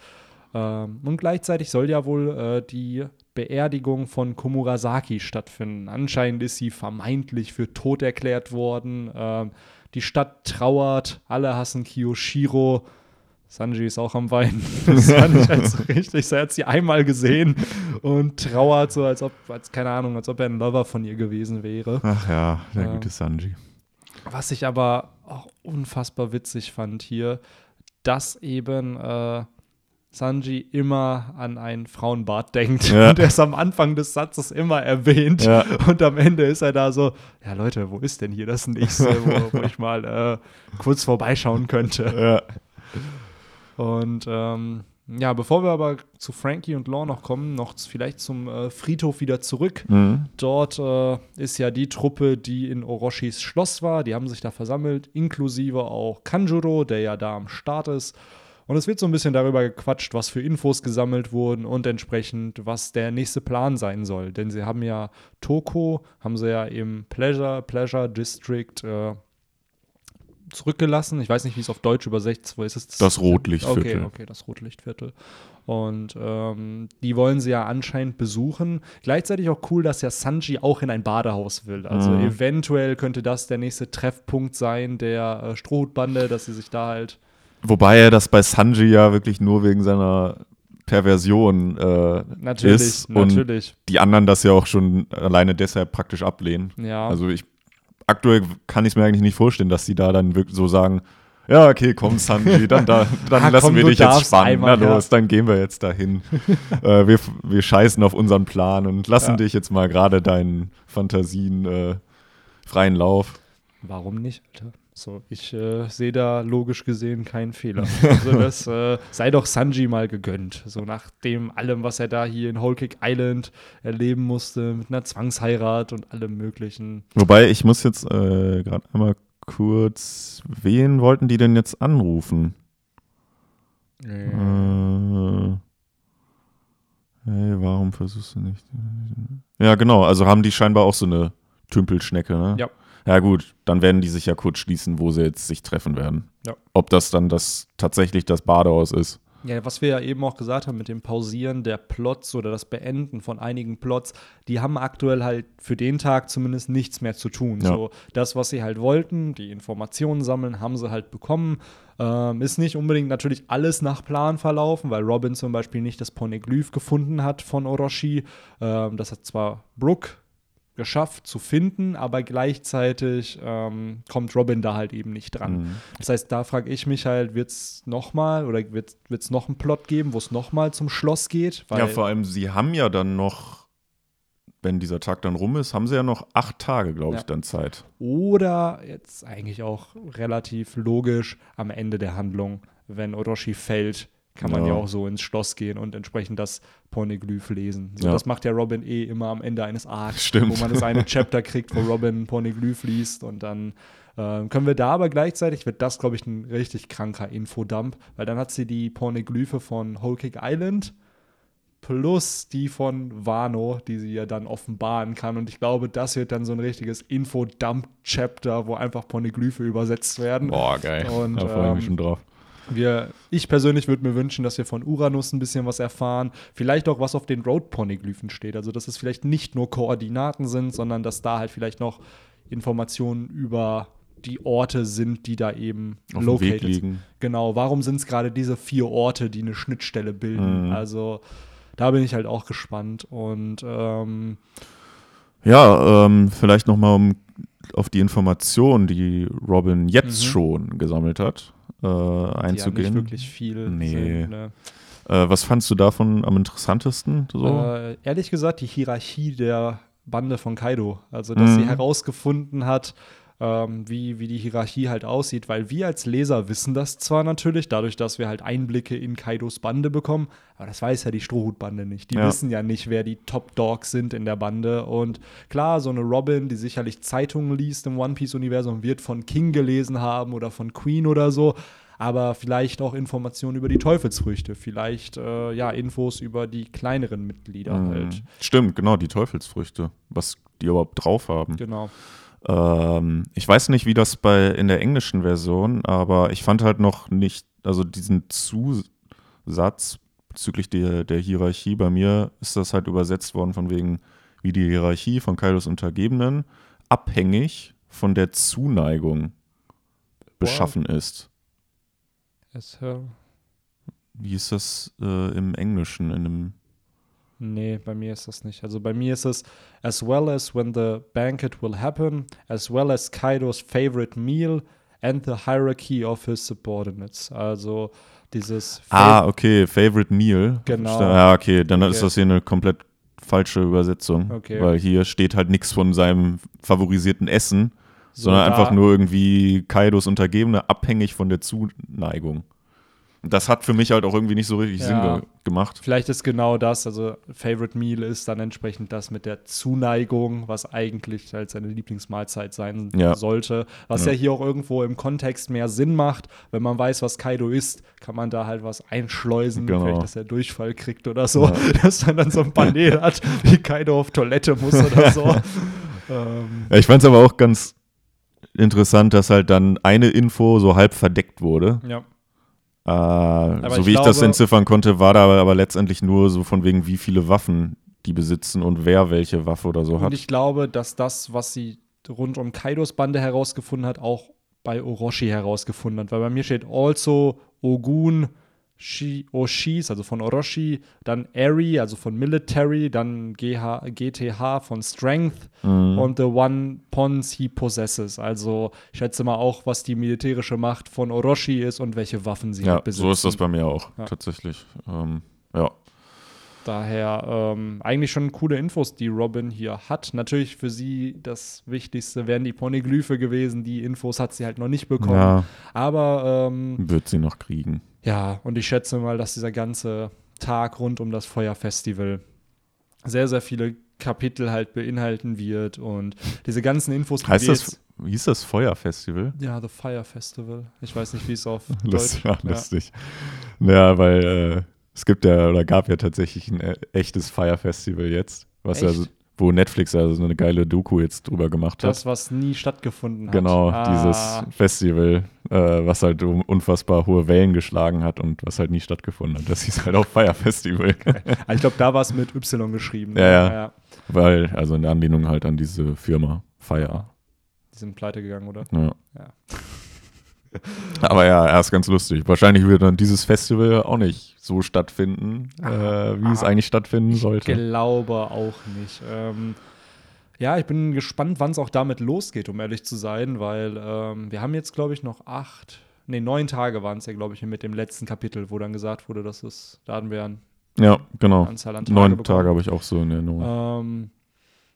Ähm, und gleichzeitig soll ja wohl äh, die Beerdigung von Komurasaki stattfinden. Anscheinend ist sie vermeintlich für tot erklärt worden. Ähm, die Stadt trauert, alle hassen Kiyoshiro. Sanji ist auch am Weinen. Ich halt so richtig. Er hat sie einmal gesehen und trauert so, als ob, als, keine Ahnung, als ob er ein Lover von ihr gewesen wäre. Ach ja, der Ja. gute Sanji. Was ich aber auch unfassbar witzig fand hier, dass eben äh, Sanji immer an ein Frauenbad denkt Ja. und er es am Anfang des Satzes immer erwähnt Ja. und am Ende ist er da so, ja Leute, wo ist denn hier das nächste, wo, wo ich mal äh, kurz vorbeischauen könnte. Ja. Und ähm, ja, bevor wir aber zu Frankie und Law noch kommen, noch vielleicht zum äh, Friedhof wieder zurück. Mhm. Dort äh, ist ja die Truppe, die in Orochis Schloss war. Die haben sich da versammelt, inklusive auch Kanjuro, der ja da am Start ist. Und es wird so ein bisschen darüber gequatscht, was für Infos gesammelt wurden und entsprechend, was der nächste Plan sein soll. Denn sie haben ja Toko, haben sie ja im Pleasure, Pleasure District äh, zurückgelassen. Ich weiß nicht, wie es auf Deutsch übersetzt wo ist. Es Das Rotlichtviertel. Okay, okay, das Rotlichtviertel. Und ähm, die wollen sie ja anscheinend besuchen. Gleichzeitig auch cool, dass ja Sanji auch in ein Badehaus will. Also Mhm. eventuell könnte das der nächste Treffpunkt sein der äh, Strohhutbande, dass sie sich da halt. Wobei er das bei Sanji ja wirklich nur wegen seiner Perversion äh, Natürlich, ist und natürlich. die anderen das ja auch schon alleine deshalb praktisch ablehnen. Ja. Also ich aktuell kann ich es mir eigentlich nicht vorstellen, dass die da dann wirklich so sagen, ja, okay, komm, Sanji, dann, da, dann Ah, lassen komm, wir dich jetzt spannen. einmal, Na ja. los, dann gehen wir jetzt dahin. äh, wir, wir scheißen auf unseren Plan und lassen Ja. dich jetzt mal gerade deinen Fantasien äh, freien Lauf. Warum nicht, Alter? So, ich äh, sehe da logisch gesehen keinen Fehler. Also das äh, sei doch Sanji mal gegönnt. So nach dem allem, was er da hier in Whole Cake Island erleben musste, mit einer Zwangsheirat und allem möglichen. Wobei, ich muss jetzt äh, gerade einmal kurz, wen wollten die denn jetzt anrufen? Äh, hey, warum versuchst du nicht? Ja, genau, also haben die scheinbar auch so eine Tümpelschnecke, ne? Ja. Ja, gut, dann werden die sich ja kurz schließen, wo sie jetzt sich treffen werden. Ja. Ob das dann das tatsächlich das Badehaus ist. Ja, was wir ja eben auch gesagt haben mit dem Pausieren der Plots oder das Beenden von einigen Plots, die haben aktuell halt für den Tag zumindest nichts mehr zu tun. Ja. So, das, was sie halt wollten, die Informationen sammeln, haben sie halt bekommen. Ähm, ist nicht unbedingt natürlich alles nach Plan verlaufen, weil Robin zum Beispiel nicht das Poneglyph gefunden hat von Orochi. Ähm, das hat zwar Brooke geschafft zu finden, aber gleichzeitig ähm, kommt Robin da halt eben nicht dran. Mhm. Das heißt, da frage ich mich halt, wird es nochmal oder wird es noch einen Plot geben, wo es nochmal zum Schloss geht? Ja, vor allem, sie haben ja dann noch, wenn dieser Tag dann rum ist, haben sie ja noch acht Tage, glaube ich, Ja. dann Zeit. oder jetzt eigentlich auch relativ logisch am Ende der Handlung, wenn Orochi fällt, kann man ja. Ja. auch so ins Schloss gehen und entsprechend das Porneglyph lesen. So, Ja. Das macht ja Robin eh immer am Ende eines Arcs, wo man das eine Chapter kriegt, wo Robin Porneglyph liest und dann ähm, können wir da aber gleichzeitig, wird das, glaube ich, ein richtig kranker Infodump, weil dann hat sie die Porneglyphe von Whole Cake Island plus die von Wano, die sie ja dann offenbaren kann. Und ich glaube, das wird dann so ein richtiges Infodump-Chapter, wo einfach Porneglyphe übersetzt werden. Boah, geil. Und, da freue ich mich ähm, schon drauf. Wir, ich persönlich würde mir wünschen, dass wir von Uranus ein bisschen was erfahren. Vielleicht auch, was auf den Road-Poneglyphen steht. Also, dass es vielleicht nicht nur Koordinaten sind, sondern dass da halt vielleicht noch Informationen über die Orte sind, die da eben Auf located sind. liegen. Genau, warum sind es gerade diese vier Orte, die eine Schnittstelle bilden? Mhm. Also, da bin ich halt auch gespannt. Und ähm, Ja, ähm, vielleicht nochmal um auf die Informationen, die Robin jetzt Mhm. schon gesammelt hat, äh, ja nicht einzugehen. wirklich viel Nee. sind. Ne? Äh, was fandst du davon am interessantesten? So? Äh, ehrlich gesagt, die Hierarchie der Bande von Kaido. Also, dass Mhm. sie herausgefunden hat, ähm, wie, wie die Hierarchie halt aussieht, weil wir als Leser wissen das zwar natürlich, dadurch, dass wir halt Einblicke in Kaidos Bande bekommen, aber das weiß ja die Strohhutbande nicht. Die Ja. wissen ja nicht, wer die Top Dogs sind in der Bande. Und klar, so eine Robin, die sicherlich Zeitungen liest im One Piece-Universum, wird von King gelesen haben oder von Queen oder so. Aber vielleicht auch Informationen über die Teufelsfrüchte, vielleicht äh, ja Infos über die kleineren Mitglieder Mhm. halt. Stimmt, genau, die Teufelsfrüchte. Was die überhaupt drauf haben. Genau. Ähm, ich weiß nicht, wie das bei in der englischen Version, aber ich fand halt noch nicht, also diesen Zusatz bezüglich der, der Hierarchie, bei mir ist das halt übersetzt worden von wegen, wie die Hierarchie von Kaidos Untergebenen abhängig von der Zuneigung beschaffen ist. Es, äh, Wie ist das äh, im Englischen, in einem Nee, bei mir ist das nicht. Also bei mir ist es as well as when the banquet will happen, as well as Kaidos favorite meal and the hierarchy of his subordinates. Also dieses Ah, okay, Favorite Meal. Genau. Ja, okay, dann Okay. ist das hier eine komplett falsche Übersetzung. Okay. Weil hier steht halt nichts von seinem favorisierten Essen, so sondern einfach nur irgendwie Kaidos Untergebene, abhängig von der Zuneigung. Das hat für mich halt auch irgendwie nicht so richtig Ja. Sinn ge gemacht. Vielleicht ist genau das, also Favorite Meal ist dann entsprechend das mit der Zuneigung, was eigentlich halt seine Lieblingsmahlzeit sein Ja. sollte. Was Ja. ja. hier auch irgendwo im Kontext mehr Sinn macht. Wenn man weiß, was Kaido isst, kann man da halt was einschleusen, Genau. vielleicht, dass er Durchfall kriegt oder so. Dass man dann so ein Panel hat, wie Kaido auf Toilette muss oder so. ähm, Ja, ich fand es aber auch ganz interessant, dass halt dann eine Info so halb verdeckt wurde. ja. Äh, so wie ich das glaube- entziffern konnte, war da aber letztendlich nur so von wegen, wie viele Waffen die besitzen und wer welche Waffe oder so Und hat. ich glaube, dass das, was sie rund um Kaidos Bande herausgefunden hat, auch bei Orochi herausgefunden hat. Weil bei mir steht also Ogun, Shi, Oshis, also von Orochi, dann Eri, also von Military, dann GH, GTH von Strength Mhm. und the one Pons he possesses. Also ich schätze mal auch, was die militärische Macht von Orochi ist und welche Waffen sie ja, halt besitzen. so ist das bei mir auch, Ja. tatsächlich. Ähm, ja. Daher ähm, eigentlich schon coole Infos, die Robin hier hat. Natürlich für sie das Wichtigste wären die Poneglyphe gewesen. Die Infos hat sie halt noch nicht bekommen. ja, Aber ähm, wird sie noch kriegen. ja, und ich schätze mal, dass dieser ganze Tag rund um das Feuerfestival sehr, sehr viele Kapitel halt beinhalten wird. Und diese ganzen Infos, Heißt das, wie hieß das Feuerfestival? Ja, The Fire Festival. Ich weiß nicht, wie es auf Lustig, Deutsch ja, lustig. Ja, weil äh, es gibt ja oder gab ja tatsächlich ein äh, echtes Fire-Festival jetzt, was ja Echt? wo Netflix ja so eine geile Doku jetzt drüber gemacht hat. Das, was nie stattgefunden hat. Genau, Ah. dieses Festival, äh, was halt um unfassbar hohe Wellen geschlagen hat und was halt nie stattgefunden hat. Das hieß halt auch Fire Festival. Ah, Ich glaube, da war es mit Y geschrieben. Ja, ja. Weil, also in Anlehnung halt an diese Firma Fire. Die sind pleite gegangen, oder? Ja. Ja. Aber ja, er ist ganz lustig. Wahrscheinlich wird dann dieses Festival auch nicht so stattfinden, äh, wie es ah, eigentlich stattfinden Ich sollte. glaube auch nicht. Ähm, ja, ich bin gespannt, wann es auch damit losgeht, um ehrlich zu sein, weil ähm, wir haben jetzt, glaube ich, noch acht, nee, neun Tage waren es ja, glaube ich, mit dem letzten Kapitel, wo dann gesagt wurde, dass es, da hatten wir eine Ja, genau. Anzahl an Tage Neun bekommen. Tage habe ich auch so in Erinnerung. Ähm,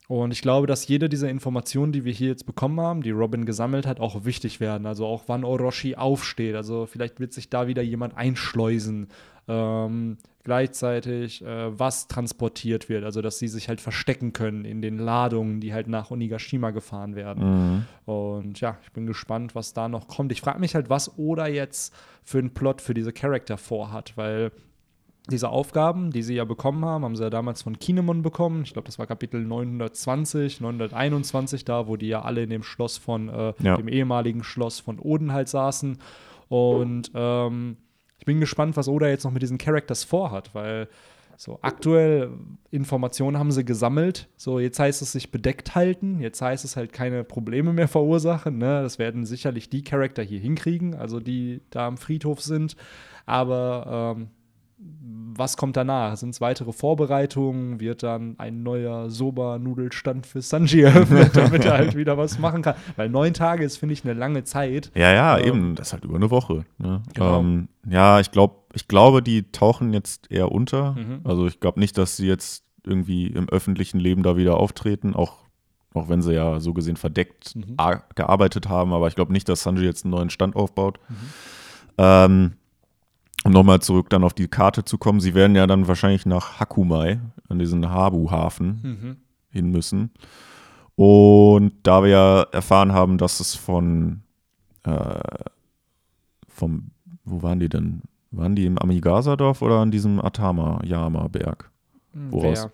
und ich glaube, dass jede dieser Informationen, die wir hier jetzt bekommen haben, die Robin gesammelt hat, auch wichtig werden. Also auch wann Orochi aufsteht. Also vielleicht wird sich da wieder jemand einschleusen. Ähm, gleichzeitig, äh, was transportiert wird. Also dass sie sich halt verstecken können in den Ladungen, die halt nach Onigashima gefahren werden. Mhm. Und ja, ich bin gespannt, was da noch kommt. Ich frage mich halt, was Oda jetzt für einen Plot für diese Charakter vorhat, weil diese Aufgaben, die sie ja bekommen haben, haben sie ja damals von Kinemon bekommen. Ich glaube, das war Kapitel 920, 921 da, wo die ja alle in dem Schloss von, äh, Ja. dem ehemaligen Schloss von Oden halt saßen. Und ähm, ich bin gespannt, was Oda jetzt noch mit diesen Characters vorhat, weil so aktuell Informationen haben sie gesammelt. So, jetzt heißt es sich bedeckt halten. Jetzt heißt es halt keine Probleme mehr verursachen. Ne? Das werden sicherlich die Charakter hier hinkriegen, also die da am Friedhof sind. Aber ähm, was kommt danach? Sind es weitere Vorbereitungen? Wird dann ein neuer Soba-Nudelstand für Sanji eröffnet, damit er halt wieder was machen kann? Weil neun Tage ist, finde ich, eine lange Zeit. Ja, ja, Ähm, eben. Das ist halt über eine Woche. Ne? Genau. Ähm, ja, ich glaube, ich glaube, die tauchen jetzt eher unter. Mhm. Also ich glaube nicht, dass sie jetzt irgendwie im öffentlichen Leben da wieder auftreten. Auch auch wenn sie ja so gesehen verdeckt Mhm. gearbeitet haben, aber ich glaube nicht, dass Sanji jetzt einen neuen Stand aufbaut. Mhm. Ähm, um nochmal zurück dann auf die Karte zu kommen, sie werden ja dann wahrscheinlich nach Hakumai, an diesen Habu-Hafen, Mhm. hin müssen. Und da wir ja erfahren haben, dass es von äh, vom, wo waren die denn? Waren die im Amigasa-Dorf oder an diesem Atama-Yama-Berg? Woraus?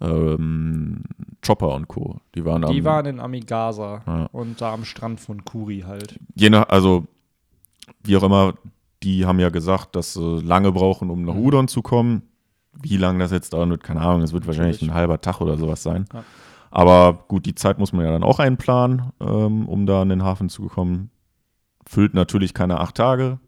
Wer? Ähm, Chopper und Co. Die waren am, Die waren in Amigasa Ja. und da am Strand von Kuri halt. je nach, also wie auch immer, die haben ja gesagt, dass sie lange brauchen, um nach Mhm. Udon zu kommen. Wie lange das jetzt dauern wird, keine Ahnung. Es wird wahrscheinlich Natürlich. ein halber Tag oder sowas sein. Ja. Aber gut, die Zeit muss man ja dann auch einplanen, ähm, um da in den Hafen zu kommen. Füllt natürlich keine acht Tage.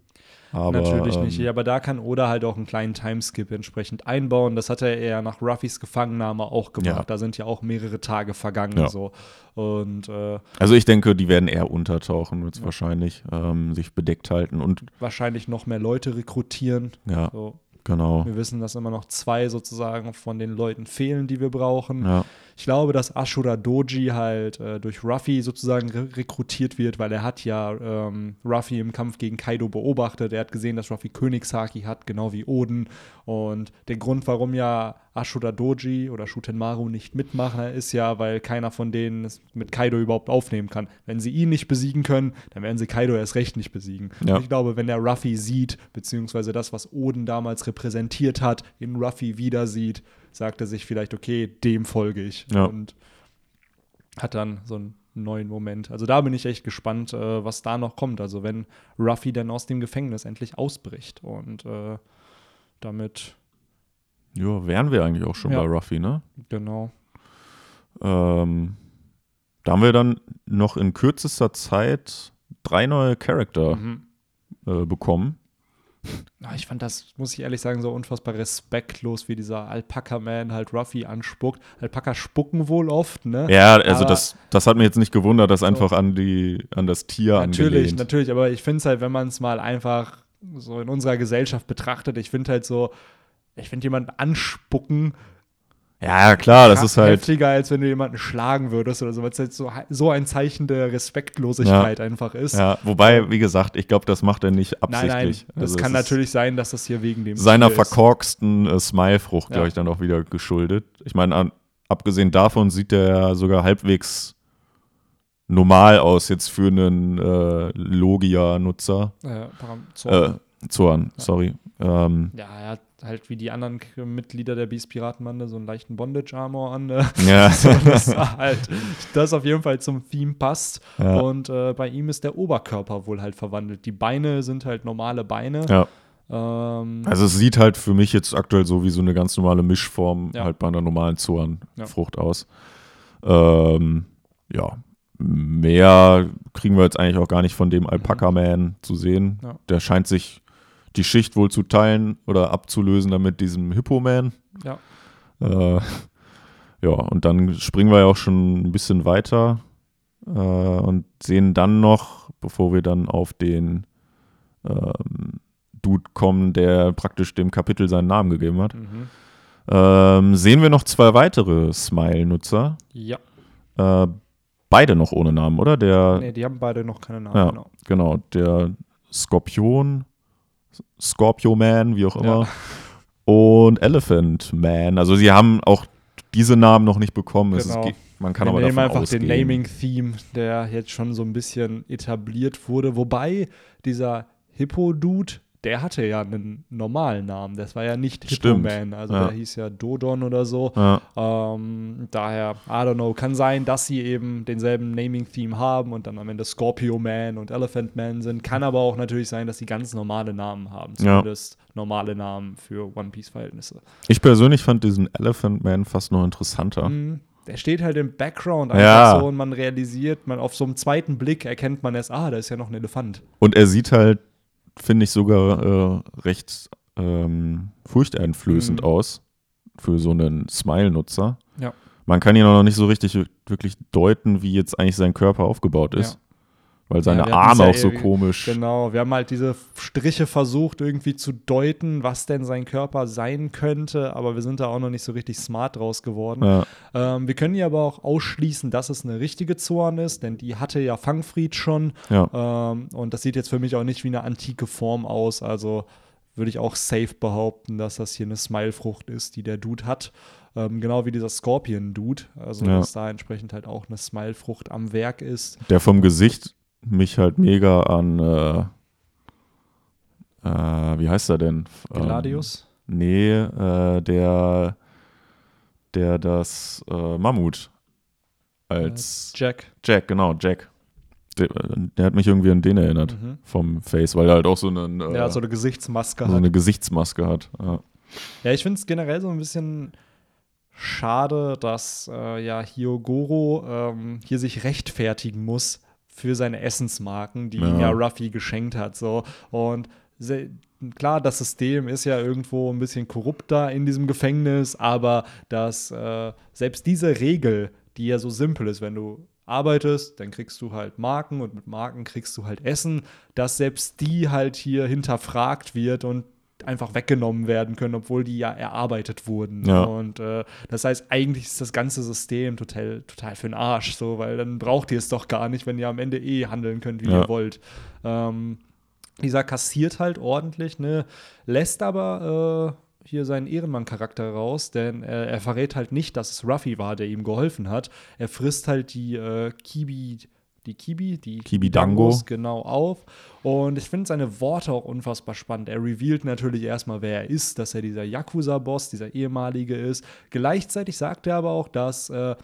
Aber, Natürlich ähm, nicht. Ja, aber da kann Oda halt auch einen kleinen Timeskip entsprechend einbauen. Das hat er eher nach Ruffys Gefangennahme auch gemacht. Ja. Da sind ja auch mehrere Tage vergangen. Ja. So. Und äh, Also ich denke, die werden eher untertauchen jetzt wahrscheinlich, ähm, sich bedeckt halten und wahrscheinlich noch mehr Leute rekrutieren. ja, So. genau. Wir wissen, dass immer noch zwei sozusagen von den Leuten fehlen, die wir brauchen. Ja, Ich glaube, dass Ashura Doji halt äh, durch Ruffy sozusagen re rekrutiert wird, weil er hat ja ähm, Ruffy im Kampf gegen Kaido beobachtet. Er hat gesehen, dass Ruffy Königshaki hat, genau wie Oden. Und der Grund, warum ja Ashura Doji oder Shutenmaru nicht mitmachen, ist ja, weil keiner von denen es mit Kaido überhaupt aufnehmen kann. Wenn sie ihn nicht besiegen können, dann werden sie Kaido erst recht nicht besiegen. Ja. Und ich glaube, wenn er Ruffy sieht, beziehungsweise das, was Oden damals repräsentiert hat, in Ruffy wieder sieht, sagt er sich vielleicht, okay, dem folge ich. Ja. Und hat dann so einen neuen Moment. Also da bin ich echt gespannt, äh, was da noch kommt. Also wenn Ruffy dann aus dem Gefängnis endlich ausbricht und äh, damit, ja, wären wir eigentlich auch schon Ja. bei Ruffy, ne? genau. Ähm, da haben wir dann noch in kürzester Zeit drei neue Charakter Mhm. äh, bekommen. Ich fand das, muss ich ehrlich sagen, so unfassbar respektlos, wie dieser Alpaka-Man halt Ruffy anspuckt. Alpaka spucken wohl oft, ne? Ja, also Aber- das, das hat mich jetzt nicht gewundert, das einfach an, die, an das Tier Natürlich, angelehnt. natürlich, aber ich finde es halt, wenn man es mal einfach so in unserer Gesellschaft betrachtet, ich finde halt so, ich finde jemanden anspucken Ja, klar, das ist halt, heftiger, als wenn du jemanden schlagen würdest oder so, weil es halt so, so ein Zeichen der Respektlosigkeit einfach ist. ja, wobei, wie gesagt, ich glaube, das macht er nicht Nein, nein, absichtlich. das Also kann natürlich sein, dass das hier wegen dem seiner ist. verkorksten äh, Smile-Frucht, Ja. glaube ich, dann auch wieder geschuldet. Ich meine, abgesehen davon sieht der ja sogar halbwegs normal aus jetzt für einen äh, Logia-Nutzer. Äh, Paramzorn. Äh, Zorn, sorry. Ähm, Ja, er hat halt wie die anderen Mitglieder der Beast-Piratenbande so einen leichten Bondage-Armor an. Ne? ja, so, dass halt das auf jeden Fall zum Theme passt. Ja. Und äh, bei ihm ist der Oberkörper wohl halt verwandelt. Die Beine sind halt normale Beine. ja. Ähm, Also es sieht halt für mich jetzt aktuell so wie so eine ganz normale Mischform halt bei einer normalen Zornfrucht Ja. aus. Ähm, ja, mehr kriegen wir jetzt eigentlich auch gar nicht von dem Alpaka-Man zu sehen. Der scheint sich die Schicht wohl zu teilen oder abzulösen dann mit diesem Hippo-Man. ja. Äh, ja, und dann springen wir ja auch schon ein bisschen weiter äh, und sehen dann noch, bevor wir dann auf den ähm, Dude kommen, der praktisch dem Kapitel seinen Namen gegeben hat, Mhm. ähm, sehen wir noch zwei weitere Smile-Nutzer. Ja. Äh, beide noch ohne Namen, oder? Der, Nee, die haben beide noch keine Namen. ja, Genau. genau, der Skorpion, Scorpio Man, wie auch immer, Ja. und Elephant Man. Also sie haben auch diese Namen noch nicht bekommen. Ist, Genau. ge- man kann Wir aber nehmen davon einfach ausgehen. den Naming-Theme, der jetzt schon so ein bisschen etabliert wurde. Wobei dieser Hippo-Dude, der hatte ja einen normalen Namen. Das war ja nicht. Hippo-Man. Also Ja. der hieß ja Dodon oder so. Ja, Ähm, daher, I don't know, kann sein, dass sie eben denselben Naming-Theme haben und dann am Ende Scorpio Man und Elephant Man sind. Kann aber auch natürlich sein, dass sie ganz normale Namen haben. Ja. Zumindest normale Namen für One Piece-Verhältnisse. ich persönlich fand diesen Elephant Man fast noch interessanter. Mhm. Der steht halt im Background einfach Ja. so und man realisiert, man auf so einem zweiten Blick erkennt man erst, ah, da ist ja noch ein Elefant. Und er sieht halt, finde ich, sogar äh, recht ähm, furchteinflößend Mhm. aus für so einen Smile-Nutzer. Ja. Man kann ihn auch noch nicht so richtig wirklich deuten, wie jetzt eigentlich sein Körper aufgebaut ist. Weil seine Ja, Arme ja auch so komisch. Genau, wir haben halt diese Striche versucht irgendwie zu deuten, was denn sein Körper sein könnte, aber wir sind da auch noch nicht so richtig smart draus geworden. Ja, Ähm, wir können hier aber auch ausschließen, dass es eine richtige Zoan ist, denn die hatte ja Fangfried schon ähm, und das sieht jetzt für mich auch nicht wie eine antike Form aus, also würde ich auch safe behaupten, dass das hier eine Smile-Frucht ist, die der Dude hat. Ähm, genau wie dieser Scorpion-Dude, also Ja. dass da entsprechend halt auch eine Smile-Frucht am Werk ist. Der vom Gesicht mich halt mega an, äh, äh, wie heißt er denn? Gladius. Ähm, nee, äh, der, der das äh, Mammut als Jack. Jack, genau, Jack. Der, der hat mich irgendwie an den erinnert Mhm. vom Face, weil er halt auch so, einen, äh, Ja, so eine Gesichtsmaske so hat. eine Gesichtsmaske hat. Ja. Ja, ich finde es generell so ein bisschen schade, dass äh, ja Hyogoro ähm, hier sich rechtfertigen muss für seine Essensmarken, die ihm Ja. ja Ruffy geschenkt hat. So. Und klar, das System ist ja irgendwo ein bisschen korrupter in diesem Gefängnis, aber dass äh, selbst diese Regel, die ja so simpel ist, wenn du arbeitest, dann kriegst du halt Marken und mit Marken kriegst du halt Essen, dass selbst die halt hier hinterfragt wird und einfach weggenommen werden können, obwohl die ja erarbeitet wurden. Ja. Und äh, das heißt, eigentlich ist das ganze System total, total für den Arsch, so, weil dann braucht ihr es doch gar nicht, wenn ihr am Ende eh handeln könnt, wie Ja. ihr wollt. Ähm, dieser kassiert halt ordentlich, ne, lässt aber äh, hier seinen Ehrenmann-Charakter raus, denn äh, er verrät halt nicht, dass es Ruffy war, der ihm geholfen hat. Er frisst halt die äh, Kibi, die Kibi, die Kibi-Dango. Genau auf. Und ich finde seine Worte auch unfassbar spannend. Er revealt natürlich erstmal, wer er ist, dass er dieser Yakuza-Boss, dieser ehemalige ist. Gleichzeitig sagt er aber auch, dass äh,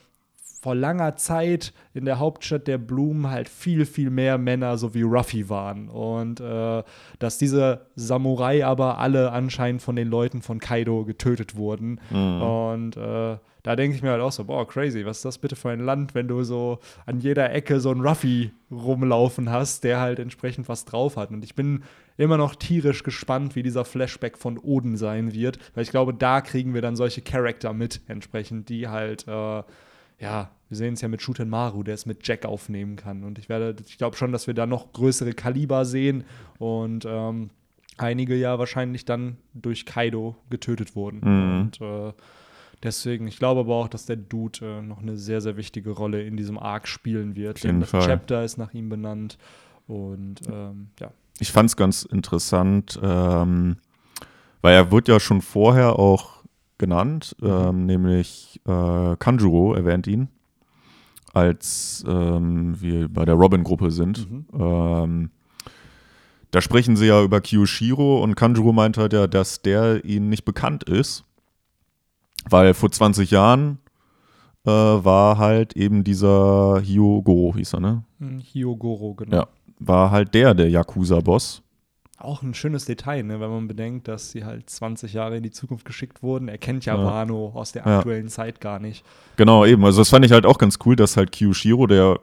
vor langer Zeit in der Hauptstadt der Blumen halt viel, viel mehr Männer so wie Ruffy waren. Und äh, dass diese Samurai aber alle anscheinend von den Leuten von Kaido getötet wurden. Und äh, da denke ich mir halt auch so, boah, crazy, was ist das bitte für ein Land, wenn du so an jeder Ecke so einen Ruffy rumlaufen hast, der halt entsprechend was drauf hat. Und ich bin immer noch tierisch gespannt, wie dieser Flashback von Oden sein wird, weil ich glaube, da kriegen wir dann solche Charakter mit, entsprechend, die halt, äh, ja, wir sehen es ja mit Shuten Maru, der es mit Jack aufnehmen kann. Und ich werde, ich glaube schon, dass wir da noch größere Kaliber sehen und ähm, einige ja wahrscheinlich dann durch Kaido getötet wurden. Mhm. Und äh, deswegen, ich glaube aber auch, dass der Dude äh, noch eine sehr, sehr wichtige Rolle in diesem Arc spielen wird. Auf jeden das Fall. Chapter ist nach ihm benannt. Und ähm, ja. Ich fand es ganz interessant, ähm, weil er wird ja schon vorher auch genannt, ähm, nämlich äh, Kanjuro erwähnt ihn, als ähm, wir bei der Robin-Gruppe sind. Mhm. Ähm, da sprechen sie ja über Kiyoshiro und Kanjuro meint halt ja, dass der ihnen nicht bekannt ist, weil vor 20 Jahren äh, war halt eben dieser Hyogoro, hieß er, ne? Hm, Hyogoro, genau. Ja. War halt der, der Yakuza-Boss. Auch ein schönes Detail, ne, wenn man bedenkt, dass sie halt 20 Jahre in die Zukunft geschickt wurden. Er kennt ja, Ja. Wano aus der Ja. aktuellen Zeit gar nicht. Genau, eben. Also das fand ich halt auch ganz cool, dass halt Kiyoshiro, der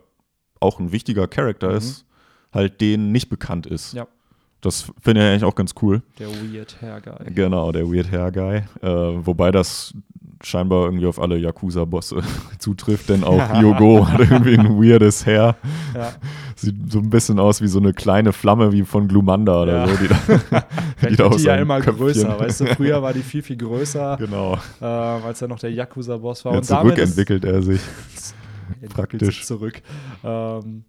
auch ein wichtiger Charakter Mhm. ist, halt denen nicht bekannt ist. Ja. Das finde ich eigentlich auch ganz cool. Der Weird Hair Guy. Genau, der Weird Hair Guy. Äh, wobei das scheinbar irgendwie auf alle Yakuza-Bosse zutrifft, denn auch Yogo hat irgendwie ein weirdes Hair. Ja. Sieht so ein bisschen aus wie so eine kleine Flamme wie von Glumanda oder Ja. so. Die da, Vielleicht da die ja immer Köpfchen- größer. Weißt du, früher war die viel, viel größer, Genau. äh, als er noch der Yakuza-Boss war. Ja, Und zurückentwickelt er sich. Praktisch. sich zurück. Ähm,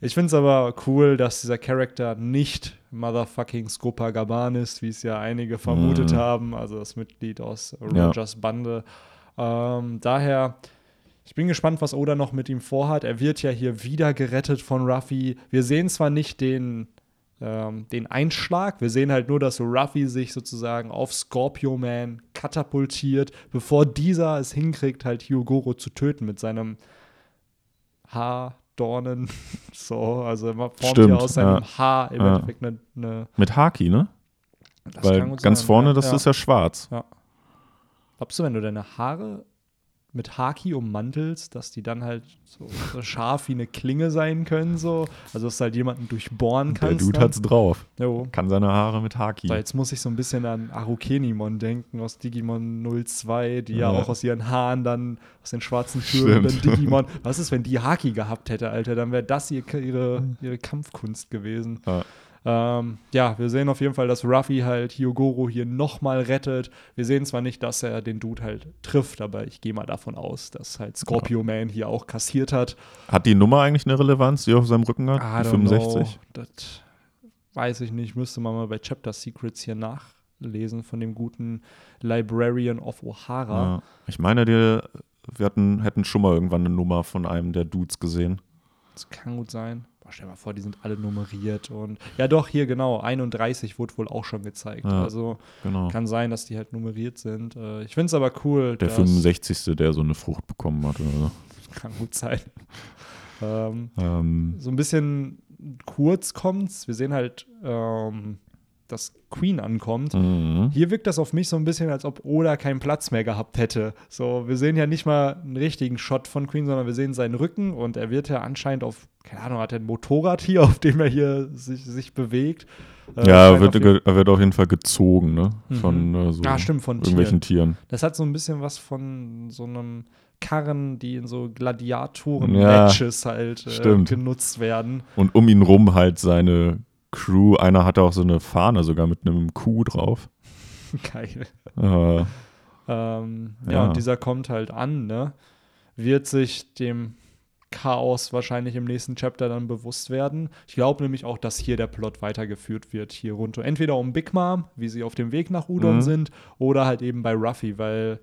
ich finde es aber cool, dass dieser Charakter nicht Motherfucking Scopa Gaban ist, wie es ja einige vermutet Mhm. haben, also das Mitglied aus Ja. Rogers Bande. Ähm, daher, ich bin gespannt, was Oda noch mit ihm vorhat. Er wird ja hier wieder gerettet von Ruffy. Wir sehen zwar nicht den, ähm, den Einschlag, wir sehen halt nur, dass Ruffy sich sozusagen auf Scorpio Man katapultiert, bevor dieser es hinkriegt, halt Hyogoro zu töten mit seinem Haardornen. So, also man formt Stimmt, ja aus seinem ja. Haar im Ja. Endeffekt eine. eine Mit Haki, ne? das Weil ganz sein, vorne, ja. das ja. ist ja schwarz. Glaubst du, wenn du deine Haare mit Haki ummantelst, dass die dann halt so, so scharf wie eine Klinge sein können, so. Also, dass du halt jemanden durchbohren Der kannst. Dude dann. hat's drauf. Jo. Kann seine Haare mit Haki. So, jetzt muss ich so ein bisschen an Arukenimon denken aus Digimon 02, die ja, Ja. auch aus ihren Haaren dann, aus den schwarzen Türen, dann. Digimon. Was ist, wenn die Haki gehabt hätte, Alter? Dann wäre das ihr, ihre, ihre Kampfkunst gewesen. Ja. Ähm, ja, wir sehen auf jeden Fall, dass Ruffy halt Hyogoro hier nochmal rettet. Wir sehen zwar nicht, dass er den Dude halt trifft, aber ich gehe mal davon aus, dass halt Scorpio Man hier auch kassiert hat. Hat die Nummer eigentlich eine Relevanz, die er auf seinem Rücken hat? I Die don't 65? Know. Das weiß ich nicht. Müsste man mal bei Chapter Secrets hier nachlesen von dem guten Librarian of O'Hara. Ja. Ich meine, die, wir hatten, hätten schon mal irgendwann eine Nummer von einem der Dudes gesehen. Das kann gut sein. Boah, stell dir mal vor, die sind alle nummeriert und ja doch, hier genau, 31 wurde wohl auch schon gezeigt. Ja. Also Genau. kann sein, dass die halt nummeriert sind. Äh, ich finde es aber cool. Der dass, 65. der so eine Frucht bekommen hat oder so. Kann gut sein. ähm, Ähm, so ein bisschen kurz kommt's. Wir sehen halt, ähm, dass Queen ankommt. mhm. Hier wirkt das auf mich so ein bisschen, als ob Oda keinen Platz mehr gehabt hätte. So, wir sehen ja nicht mal einen richtigen Shot von Queen, sondern wir sehen seinen Rücken und er wird ja anscheinend auf, keine Ahnung, hat er ein Motorrad hier, auf dem er hier sich, sich bewegt. Äh, Ja, er wird, auf jeden- ge- er wird auf jeden Fall gezogen, ne? Von äh, so Ah, stimmt, von irgendwelchen Tieren. Das hat so ein bisschen was von so einem Karren, die in so Gladiatoren Ja, halt äh, genutzt werden. Und um ihn rum halt seine Crew. Einer hatte auch so eine Fahne sogar mit einem Kuh drauf. Geil. Äh, Ähm, ja. Ja. und dieser kommt halt an, ne? Wird sich dem Chaos wahrscheinlich im nächsten Chapter dann bewusst werden. Ich glaube nämlich auch, dass hier der Plot weitergeführt wird, hier runter. Entweder um Big Mom, wie sie auf dem Weg nach Udon Mhm. sind, oder halt eben bei Ruffy, weil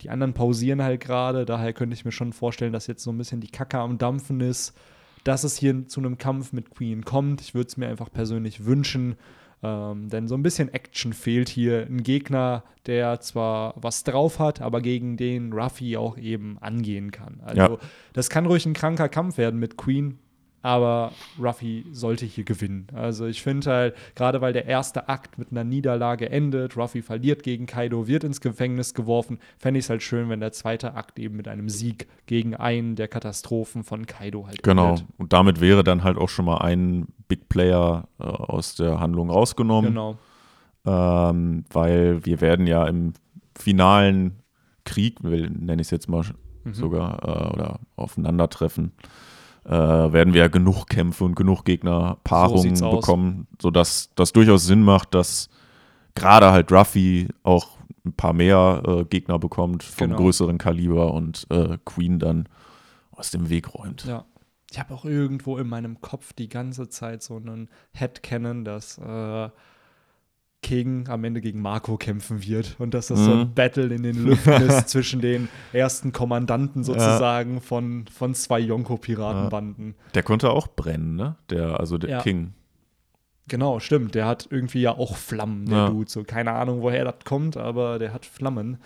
die anderen pausieren halt gerade. Daher könnte ich mir schon vorstellen, dass jetzt so ein bisschen die Kacke am Dampfen ist, dass es hier zu einem Kampf mit Queen kommt. Ich würde es mir einfach persönlich wünschen. Ähm, denn so ein bisschen Action fehlt hier. Ein Gegner, der zwar was drauf hat, aber gegen den Ruffy auch eben angehen kann. Also, Ja. das kann ruhig ein kranker Kampf werden mit Queen, aber Ruffy sollte hier gewinnen. Also, ich finde halt, gerade weil der erste Akt mit einer Niederlage endet, Ruffy verliert gegen Kaido, wird ins Gefängnis geworfen, fände ich es halt schön, wenn der zweite Akt eben mit einem Sieg gegen einen der Katastrophen von Kaido halt genau. endet. Und damit wäre dann halt auch schon mal ein Big Player äh, aus der Handlung rausgenommen. Genau. ähm, weil wir werden ja im finalen Krieg, will- nenne ich es jetzt mal Mhm. sogar, äh, oder Aufeinandertreffen, äh, werden wir ja genug Kämpfe und genug Gegnerpaarungen aus. bekommen, sodass das durchaus Sinn macht, dass gerade halt Ruffy auch ein paar mehr äh, Gegner bekommt vom Genau. größeren Kaliber und äh, Queen dann aus dem Weg räumt. Ja. Ich habe auch irgendwo in meinem Kopf die ganze Zeit so einen Headcanon, dass äh, King am Ende gegen Marco kämpfen wird und dass das so ein Mhm. Battle in den Lüften ist zwischen den ersten Kommandanten sozusagen von, von zwei Yonko-Piratenbanden. Der konnte auch brennen, ne? Der, also der Ja. King. Genau, stimmt. Der hat irgendwie ja auch Flammen, der Ja. Dude. So, keine Ahnung, woher das kommt, aber der hat Flammen.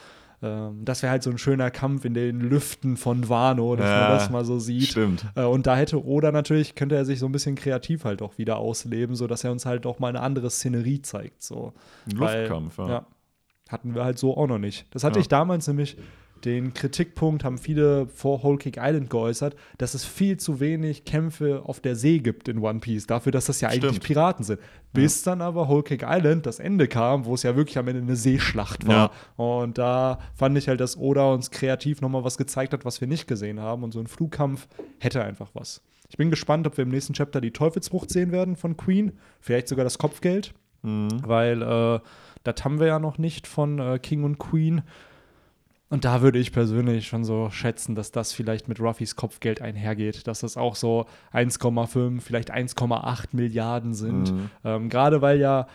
Ähm, das wäre halt so ein schöner Kampf in den Lüften von Wano, dass Ja, man das mal so sieht. Stimmt. Äh, Und da hätte Oda natürlich, könnte er sich so ein bisschen kreativ halt auch wieder ausleben, sodass er uns halt auch mal eine andere Szenerie zeigt. So. Ein Weil, Luftkampf, ja. Ja. Hatten wir halt so auch noch nicht. Das hatte ich damals nämlich, den Kritikpunkt haben viele vor Whole Cake Island geäußert, dass es viel zu wenig Kämpfe auf der See gibt in One Piece, dafür, dass das ja eigentlich Stimmt. Piraten sind. Bis dann aber Whole Cake Island das Ende kam, wo es ja wirklich am Ende eine Seeschlacht war. Und da fand ich halt, dass Oda uns kreativ nochmal was gezeigt hat, was wir nicht gesehen haben. Und so ein Flugkampf hätte einfach was. Ich bin gespannt, ob wir im nächsten Chapter die Teufelsfrucht sehen werden von Queen. Vielleicht sogar das Kopfgeld Mhm. weil äh, das haben wir ja noch nicht von äh, King und Queen. Und da würde ich persönlich schon so schätzen, dass das vielleicht mit Ruffys Kopfgeld einhergeht, dass das auch so 1,5, vielleicht 1,8 Milliarden sind. Mhm. Ähm, Gerade weil ja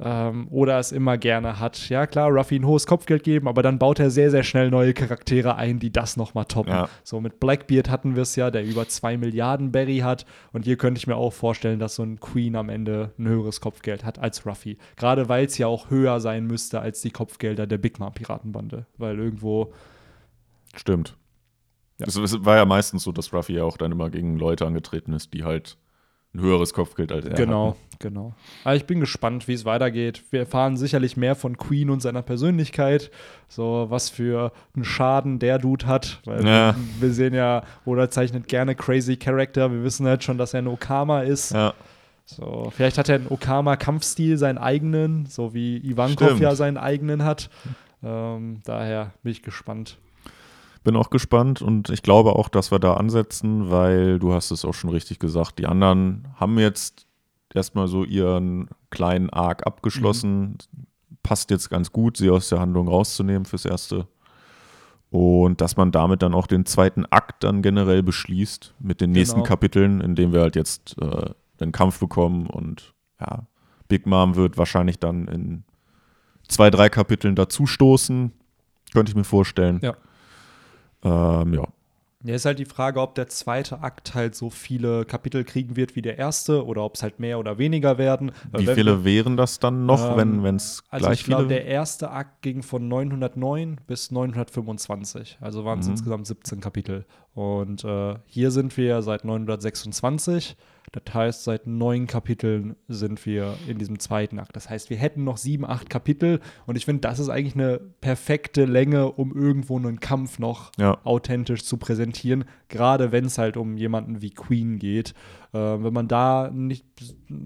ähm, Oda es immer gerne hat. Ja, klar, Ruffy ein hohes Kopfgeld geben, aber dann baut er sehr, sehr schnell neue Charaktere ein, die das nochmal toppen. Ja. So mit Blackbeard hatten wir es ja, der über 2 Milliarden Berry hat. Und hier könnte ich mir auch vorstellen, dass so ein Queen am Ende ein höheres Kopfgeld hat als Ruffy. Gerade weil es ja auch höher sein müsste als die Kopfgelder der Big Mom Piratenbande. Weil irgendwo, Stimmt. Ja. Es, es war ja meistens so, dass Ruffy ja auch dann immer gegen Leute angetreten ist, die halt ein höheres Kopfgeld als er. Genau, hat. genau. Aber ich bin gespannt, wie es weitergeht. Wir erfahren sicherlich mehr von Queen und seiner Persönlichkeit. So, was für einen Schaden der Dude hat. Weil Ja. wir, wir sehen ja, oder zeichnet gerne crazy Character. Wir wissen halt schon, dass er ein Okama ist. Ja. So, vielleicht hat er einen Okama-Kampfstil, seinen eigenen, so wie Ivankov Stimmt. ja seinen eigenen hat. Ähm, daher bin ich gespannt. Bin auch gespannt und ich glaube auch, dass wir da ansetzen, weil du hast es auch schon richtig gesagt, die anderen haben jetzt erstmal so ihren kleinen Arc abgeschlossen. Passt jetzt ganz gut, sie aus der Handlung rauszunehmen fürs Erste. Und dass man damit dann auch den zweiten Akt dann generell beschließt mit den nächsten Genau. Kapiteln, in dem wir halt jetzt äh, den Kampf bekommen und ja, Big Mom wird wahrscheinlich dann in zwei, drei Kapiteln dazustoßen. Könnte ich mir vorstellen. Ja. Ähm, ja. Ja, ist halt die Frage, ob der zweite Akt halt so viele Kapitel kriegen wird wie der erste oder ob es halt mehr oder weniger werden. Weil Wie wenn viele wären das dann noch, Ähm, wenn es Also gleich ich glaube, der erste Akt ging von 909 bis 925. Also waren es Mhm. insgesamt 17 Kapitel. Und äh, hier sind wir seit 926. Das heißt, seit neun Kapiteln sind wir in diesem zweiten Akt. Das heißt, wir hätten noch sieben, acht Kapitel. Und ich finde, das ist eigentlich eine perfekte Länge, um irgendwo einen Kampf noch Ja. authentisch zu präsentieren. Gerade wenn es halt um jemanden wie Queen geht. Äh, wenn man da nicht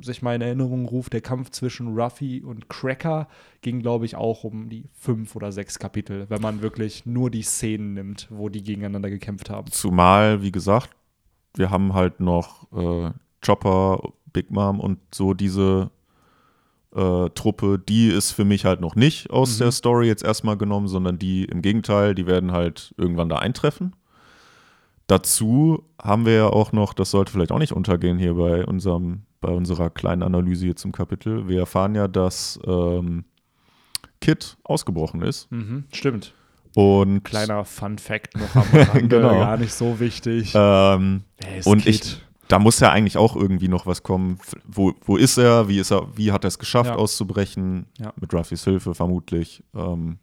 sich mal in Erinnerung ruft, der Kampf zwischen Ruffy und Cracker ging, glaube ich, auch um die fünf oder sechs Kapitel, wenn man wirklich nur die Szenen nimmt, wo die gegeneinander gekämpft haben. Zumal, wie gesagt, wir haben halt noch äh, Chopper, Big Mom und so diese äh, Truppe, die ist für mich halt noch nicht aus Mhm. der Story jetzt erstmal genommen, sondern die im Gegenteil, die werden halt irgendwann da eintreffen. Dazu haben wir ja auch noch, das sollte vielleicht auch nicht untergehen hier bei unserem, bei unserer kleinen Analyse hier zum Kapitel. Wir erfahren ja, dass ähm, Kid ausgebrochen ist. Mhm, stimmt. Und Kleiner Fun Fact noch am Rande, Genau. gar nicht so wichtig. ähm, und Kid? ich, da muss ja eigentlich auch irgendwie noch was kommen. Wo, wo ist er? Wie ist er? Wie hat er es geschafft, Ja. auszubrechen? Ja. Mit Ruffys Hilfe vermutlich. Ähm,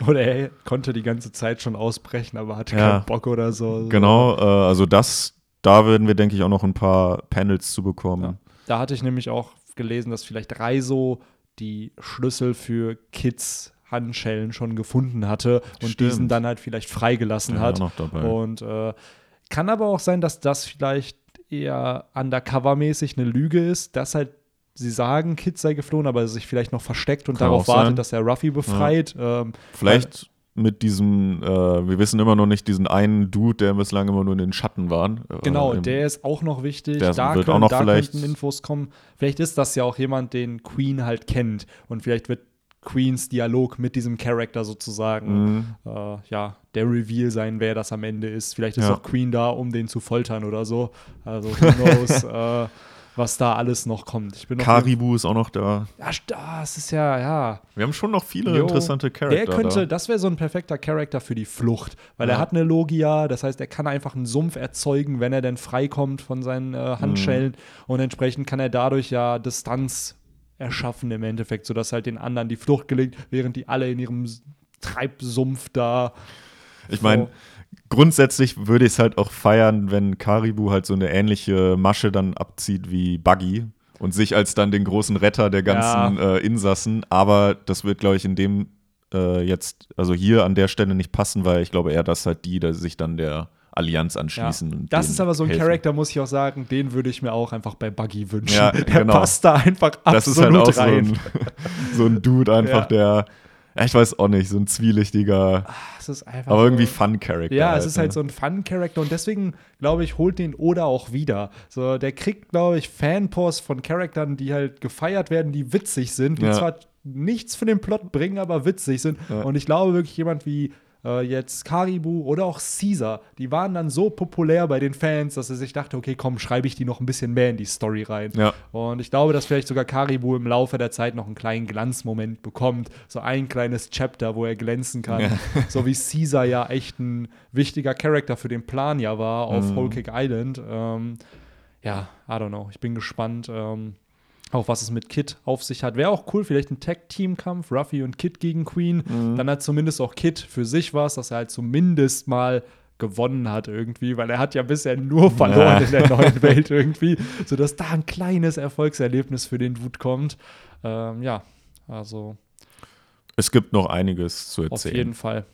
Oder er konnte die ganze Zeit schon ausbrechen, aber hatte Ja. keinen Bock oder so. genau, äh, also das, da werden wir, denke ich, auch noch ein paar Panels zu bekommen. Ja. Da hatte ich nämlich auch gelesen, dass vielleicht Reiso die Schlüssel für Kids Handschellen schon gefunden hatte und Stimmt. diesen dann halt vielleicht freigelassen hat. Und äh, kann aber auch sein, dass das vielleicht eher undercover-mäßig eine Lüge ist, dass halt sie sagen, Kid sei geflohen, aber sich vielleicht noch versteckt und Kann darauf wartet, sein. dass er Ruffy befreit. Ähm, Vielleicht mit diesem, äh, wir wissen immer noch nicht, diesen einen Dude, der bislang immer nur in den Schatten war. Äh, Genau, im- der ist auch noch wichtig. der da wird können, auch noch da vielleicht- könnten Infos kommen. Vielleicht ist das ja auch jemand, den Queen halt kennt. Und vielleicht wird Queens Dialog mit diesem Charakter sozusagen, Mhm. äh, ja, der Reveal sein, wer das am Ende ist. Vielleicht ist Ja. auch Queen da, um den zu foltern oder so. Also, who knows, äh, was da alles noch kommt. Ich bin noch Karibu ist auch noch da. Ja, st- ah, ist ja, ja. Wir haben schon noch viele Jo, interessante Charakter. Der könnte, da. das wäre so ein perfekter Charakter für die Flucht, weil Ja. er hat eine Logia, das heißt, er kann einfach einen Sumpf erzeugen, wenn er denn freikommt von seinen äh, Handschellen Mhm. und entsprechend kann er dadurch ja Distanz erschaffen im Endeffekt, sodass halt den anderen die Flucht gelingt, während die alle in ihrem Treibsumpf da. Ich meine. Grundsätzlich würde ich es halt auch feiern, wenn Karibu halt so eine ähnliche Masche dann abzieht wie Buggy und sich als dann den großen Retter der ganzen äh, Insassen. Aber das wird, glaube ich, in dem äh, jetzt, also hier an der Stelle nicht passen, weil ich glaube eher, dass halt die, die sich dann der Allianz Ja. anschließen. und Das ist aber so ein helfen. Charakter, muss ich auch sagen, den würde ich mir auch einfach bei Buggy wünschen. Ja, Der genau. passt da einfach Das ist halt absolut auch so rein. ein, so ein Dude einfach, Ja. der, ja, ich weiß auch nicht, so ein zwielichtiger, Es ist einfach aber so- irgendwie Fun-Character. Ja, halt, es ist halt ne? so ein Fun-Charakter und deswegen, glaube ich, holt den Oda auch wieder. So, der kriegt, glaube ich, Fanposts von Charakteren, die halt gefeiert werden, die witzig sind, die Ja. zwar nichts für den Plot bringen, aber witzig sind. Ja. Und ich glaube wirklich, jemand wie äh, jetzt Karibu oder auch Caesar, die waren dann so populär bei den Fans, dass er sich dachte, okay, komm, schreibe ich die noch ein bisschen mehr in die Story rein. Ja. Und ich glaube, dass vielleicht sogar Karibu im Laufe der Zeit noch einen kleinen Glanzmoment bekommt. So ein kleines Chapter, wo er glänzen kann. Ja. So wie Caesar ja echt ein wichtiger Charakter für den Plan ja war auf Mhm. Whole Cake Island. Ähm, ja, I don't know. Ich bin gespannt. Ähm, auch was es mit Kid auf sich hat. Wäre auch cool, vielleicht ein Tag-Team-Kampf, Ruffy und Kid gegen Queen. Mhm. Dann hat zumindest auch Kid für sich was, dass er halt zumindest mal gewonnen hat irgendwie, weil er hat ja bisher nur verloren Ja. in der neuen Welt irgendwie, sodass da ein kleines Erfolgserlebnis für den Dude kommt. Ähm, ja, also Es gibt noch einiges zu auf erzählen. jeden Fall.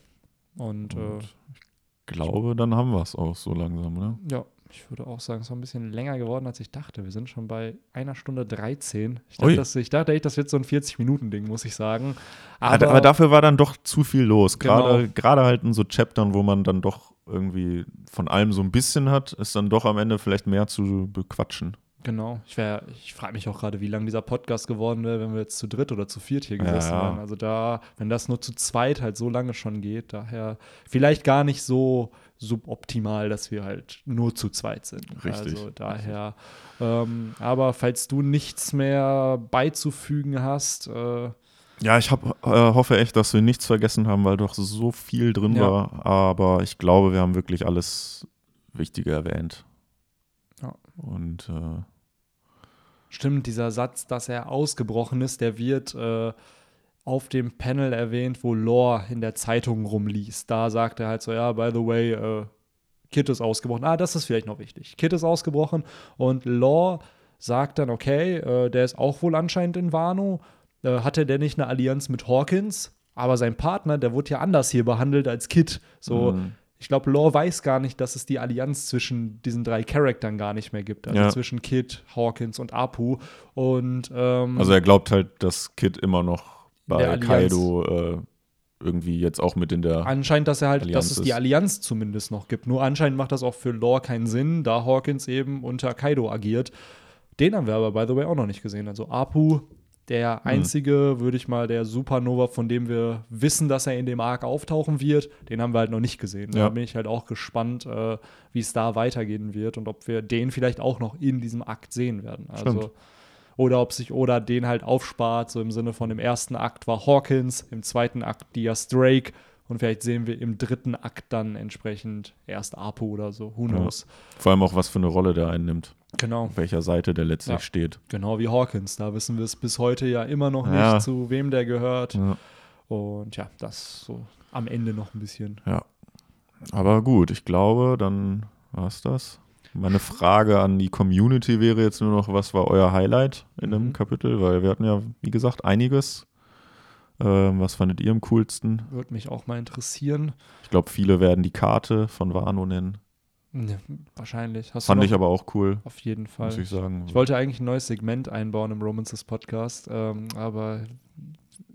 Und, äh, Und ich glaube, dann haben wir es auch so langsam, ne? ja, ich würde auch sagen, es ist ein bisschen länger geworden, als ich dachte. Wir sind schon bei einer Stunde 13. Ich dachte, das, ich dachte echt, das wird so ein 40-Minuten-Ding, muss ich sagen. Aber, aber dafür war dann doch zu viel los. Gerade Genau. gerade halt in so Chaptern, wo man dann doch irgendwie von allem so ein bisschen hat, ist dann doch am Ende vielleicht mehr zu bequatschen. Genau. Ich, wär- ich frage mich auch gerade, wie lang dieser Podcast geworden wäre, wenn wir jetzt zu dritt oder zu viert hier gesessen Ja. wären. Also da, wenn das nur zu zweit halt so lange schon geht, daher vielleicht gar nicht so suboptimal, dass wir halt nur zu zweit sind. Richtig. Also daher. Ähm, aber falls du nichts mehr beizufügen hast, äh, Ja, ich hab, äh, hoffe echt, dass wir nichts vergessen haben, weil doch so viel drin Ja. war. Aber ich glaube, wir haben wirklich alles Wichtige erwähnt. Ja. Und äh, Stimmt, dieser Satz, dass er ausgebrochen ist, der wird äh, auf dem Panel erwähnt, wo Lore in der Zeitung rumliest. Da sagt er halt so, ja, by the way, äh, Kit ist ausgebrochen. Ah, das ist vielleicht noch wichtig. Kit ist ausgebrochen und Lore sagt dann, okay, äh, der ist auch wohl anscheinend in Wano. Äh, hatte der nicht eine Allianz mit Hawkins? Aber sein Partner, der wurde ja anders hier behandelt als Kit. So, Mhm. ich glaube, Lore weiß gar nicht, dass es die Allianz zwischen diesen drei Charaktern gar nicht mehr gibt. Also Ja. zwischen Kid, Hawkins und Apu. Und ähm, also er glaubt halt, dass Kid immer noch bei. Kaido äh, irgendwie jetzt auch mit in der. anscheinend, dass er halt, Allianz dass es die ist. Allianz zumindest noch gibt. Nur anscheinend macht das auch für Lore keinen Sinn, da Hawkins eben unter Kaido agiert. Den haben wir aber, by the way, auch noch nicht gesehen. Also Apu, der einzige, würde ich mal, der Supernova, von dem wir wissen, dass er in dem Arc auftauchen wird, den haben wir halt noch nicht gesehen. Da Ja. bin ich halt auch gespannt, äh, wie es da weitergehen wird und ob wir den vielleicht auch noch in diesem Akt sehen werden. Also, Stimmt. Oder ob sich Oda den halt aufspart, so im Sinne von im ersten Akt war Hawkins, im zweiten Akt Diaz Drake und vielleicht sehen wir im dritten Akt dann entsprechend erst Apu oder so. Who Ja. knows? Vor allem auch, was für eine Rolle der einnimmt. Genau. Auf welcher Seite der letztlich Ja. steht. Genau wie Hawkins. Da wissen wir es bis heute ja immer noch Ja. nicht, zu wem der gehört. Ja. Und ja, das so am Ende noch ein bisschen. Ja. Aber gut, ich glaube, dann war es das. Meine Frage an die Community wäre jetzt nur noch, was war euer Highlight in dem Mhm. Kapitel? Weil wir hatten ja, wie gesagt, einiges. Ähm, was fandet ihr am coolsten? Würde mich auch mal interessieren. Ich glaube, viele werden die Karte von Wano nennen. Ne, wahrscheinlich. Hast Fand ich aber auch cool, Auf jeden Fall. muss ich sagen. Ich wollte eigentlich ein neues Segment einbauen im Romances Podcast, ähm, aber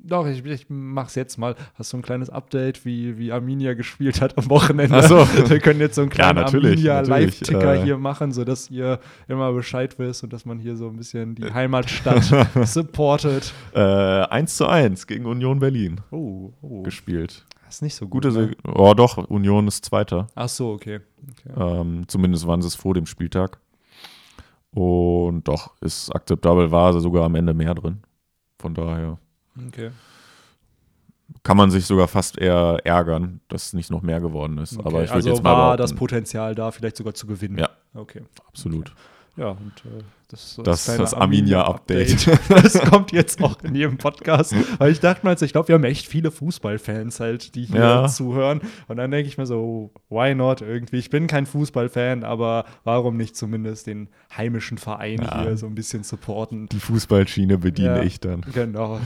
doch, ich, ich mach's jetzt mal. Hast du ein kleines Update, wie, wie Arminia gespielt hat am Wochenende? Ach so. Wir können jetzt so einen kleinen natürlich, Arminia-Live-Ticker äh. hier machen, sodass ihr immer Bescheid wisst und dass man hier so ein bisschen die Heimatstadt supportet. äh, 1 zu 1 gegen Union Berlin Oh, oh. gespielt. Das ist nicht so gut. Gute, ne? Oh doch, Union ist Zweiter. Ach so, okay. okay. Ähm, zumindest waren sie es vor dem Spieltag. Und doch, ist akzeptabel, war sogar am Ende mehr drin. Von daher okay. kann man sich sogar fast eher ärgern, dass nicht noch mehr geworden ist. okay. Aber ich also jetzt mal war das Potenzial da, vielleicht sogar zu gewinnen. Ja. Okay. absolut. Ja, und äh, das ist so Das kleine das Arminia-Update. das kommt jetzt auch in jedem Podcast. Weil ich dachte jetzt, ich glaube, wir haben echt viele Fußballfans halt, die hier Ja. zuhören. Und dann denke ich mir so, why not irgendwie? Ich bin kein Fußballfan, aber warum nicht zumindest den heimischen Verein Ja. hier so ein bisschen supporten? Die Fußballschiene bediene Ja. ich dann. Genau.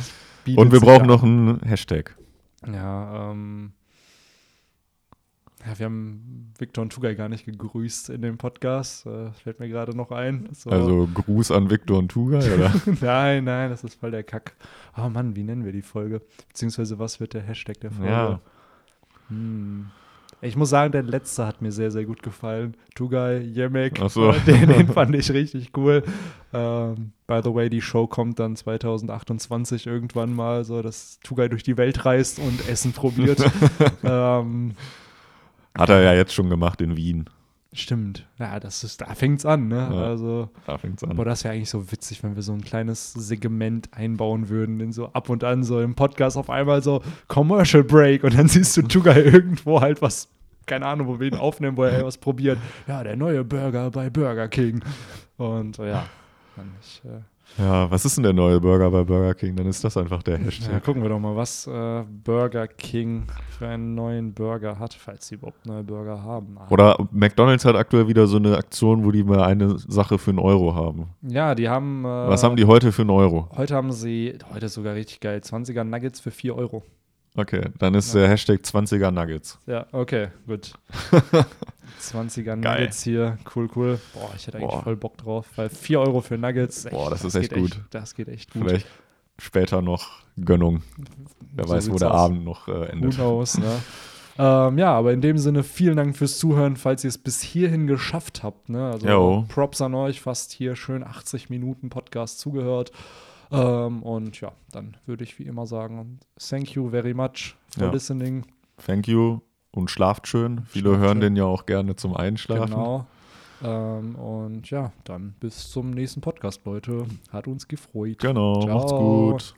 Es bietet Und wir brauchen noch einen Hashtag. Ja, ähm. Ja, wir haben Victor und Tugay gar nicht gegrüßt in dem Podcast. Äh, fällt mir gerade noch ein. So. Also Gruß an Victor und Tugay, oder? nein, nein, das ist voll der Kack. Oh Mann, wie nennen wir die Folge? Beziehungsweise, was wird der Hashtag der Folge? Ja. Hm. Ich muss sagen, der letzte hat mir sehr, sehr gut gefallen. Tugay, Yemek, so. den, den fand ich richtig cool. Ähm, by the way, die Show kommt dann 2028 irgendwann mal, so dass Tugay durch die Welt reist und Essen probiert. ähm, Hat er ja jetzt schon gemacht in Wien. Stimmt. Ja, das ist, da fängt's an, ne? Ja. Also. Da fängt's an. Boah, das wäre eigentlich so witzig, wenn wir so ein kleines Segment einbauen würden, in so ab und an so im Podcast auf einmal so Commercial Break und dann siehst du Tugay irgendwo halt was, keine Ahnung, wo wir ihn aufnehmen, wo er was probiert. Ja, der neue Burger bei Burger King. Und ja, ich, äh, Ja, was ist denn der neue Burger bei Burger King? Dann ist das einfach der Ja, Hashtag. gucken wir doch mal, was äh, Burger King für einen neuen Burger hat, falls sie überhaupt neue Burger haben. Oder McDonalds hat aktuell wieder so eine Aktion, wo die mal eine Sache für einen Euro haben. Ja, die haben. Äh, Was haben die heute für einen Euro? Heute haben sie, heute ist sogar richtig geil, 20er Nuggets für 4 Euro. Okay, dann ist der Hashtag 20er Nuggets. Ja, okay, gut. 20er Geil. Nuggets hier, cool, cool. Boah, ich hätte eigentlich Boah. voll Bock drauf, weil 4 Euro für Nuggets. Boah, das ist echt gut. das geht echt gut. Vielleicht später noch Gönnung. Wer So weiß, wo der aus. Abend noch äh, Who endet. knows, ne? ähm, ja, aber in dem Sinne, vielen Dank fürs Zuhören, falls ihr es bis hierhin geschafft habt. Ne? Also Jo. Props an euch, fast hier schön 80 Minuten Podcast zugehört. Ähm, und ja, dann würde ich wie immer sagen, thank you very much for Ja. listening. Thank you und schlaft schön. Viele Schlaft hören schön. den ja auch gerne zum Einschlafen. Genau. Ähm, und ja, dann bis zum nächsten Podcast, Leute. Hat uns gefreut. Genau, macht's Ciao. gut.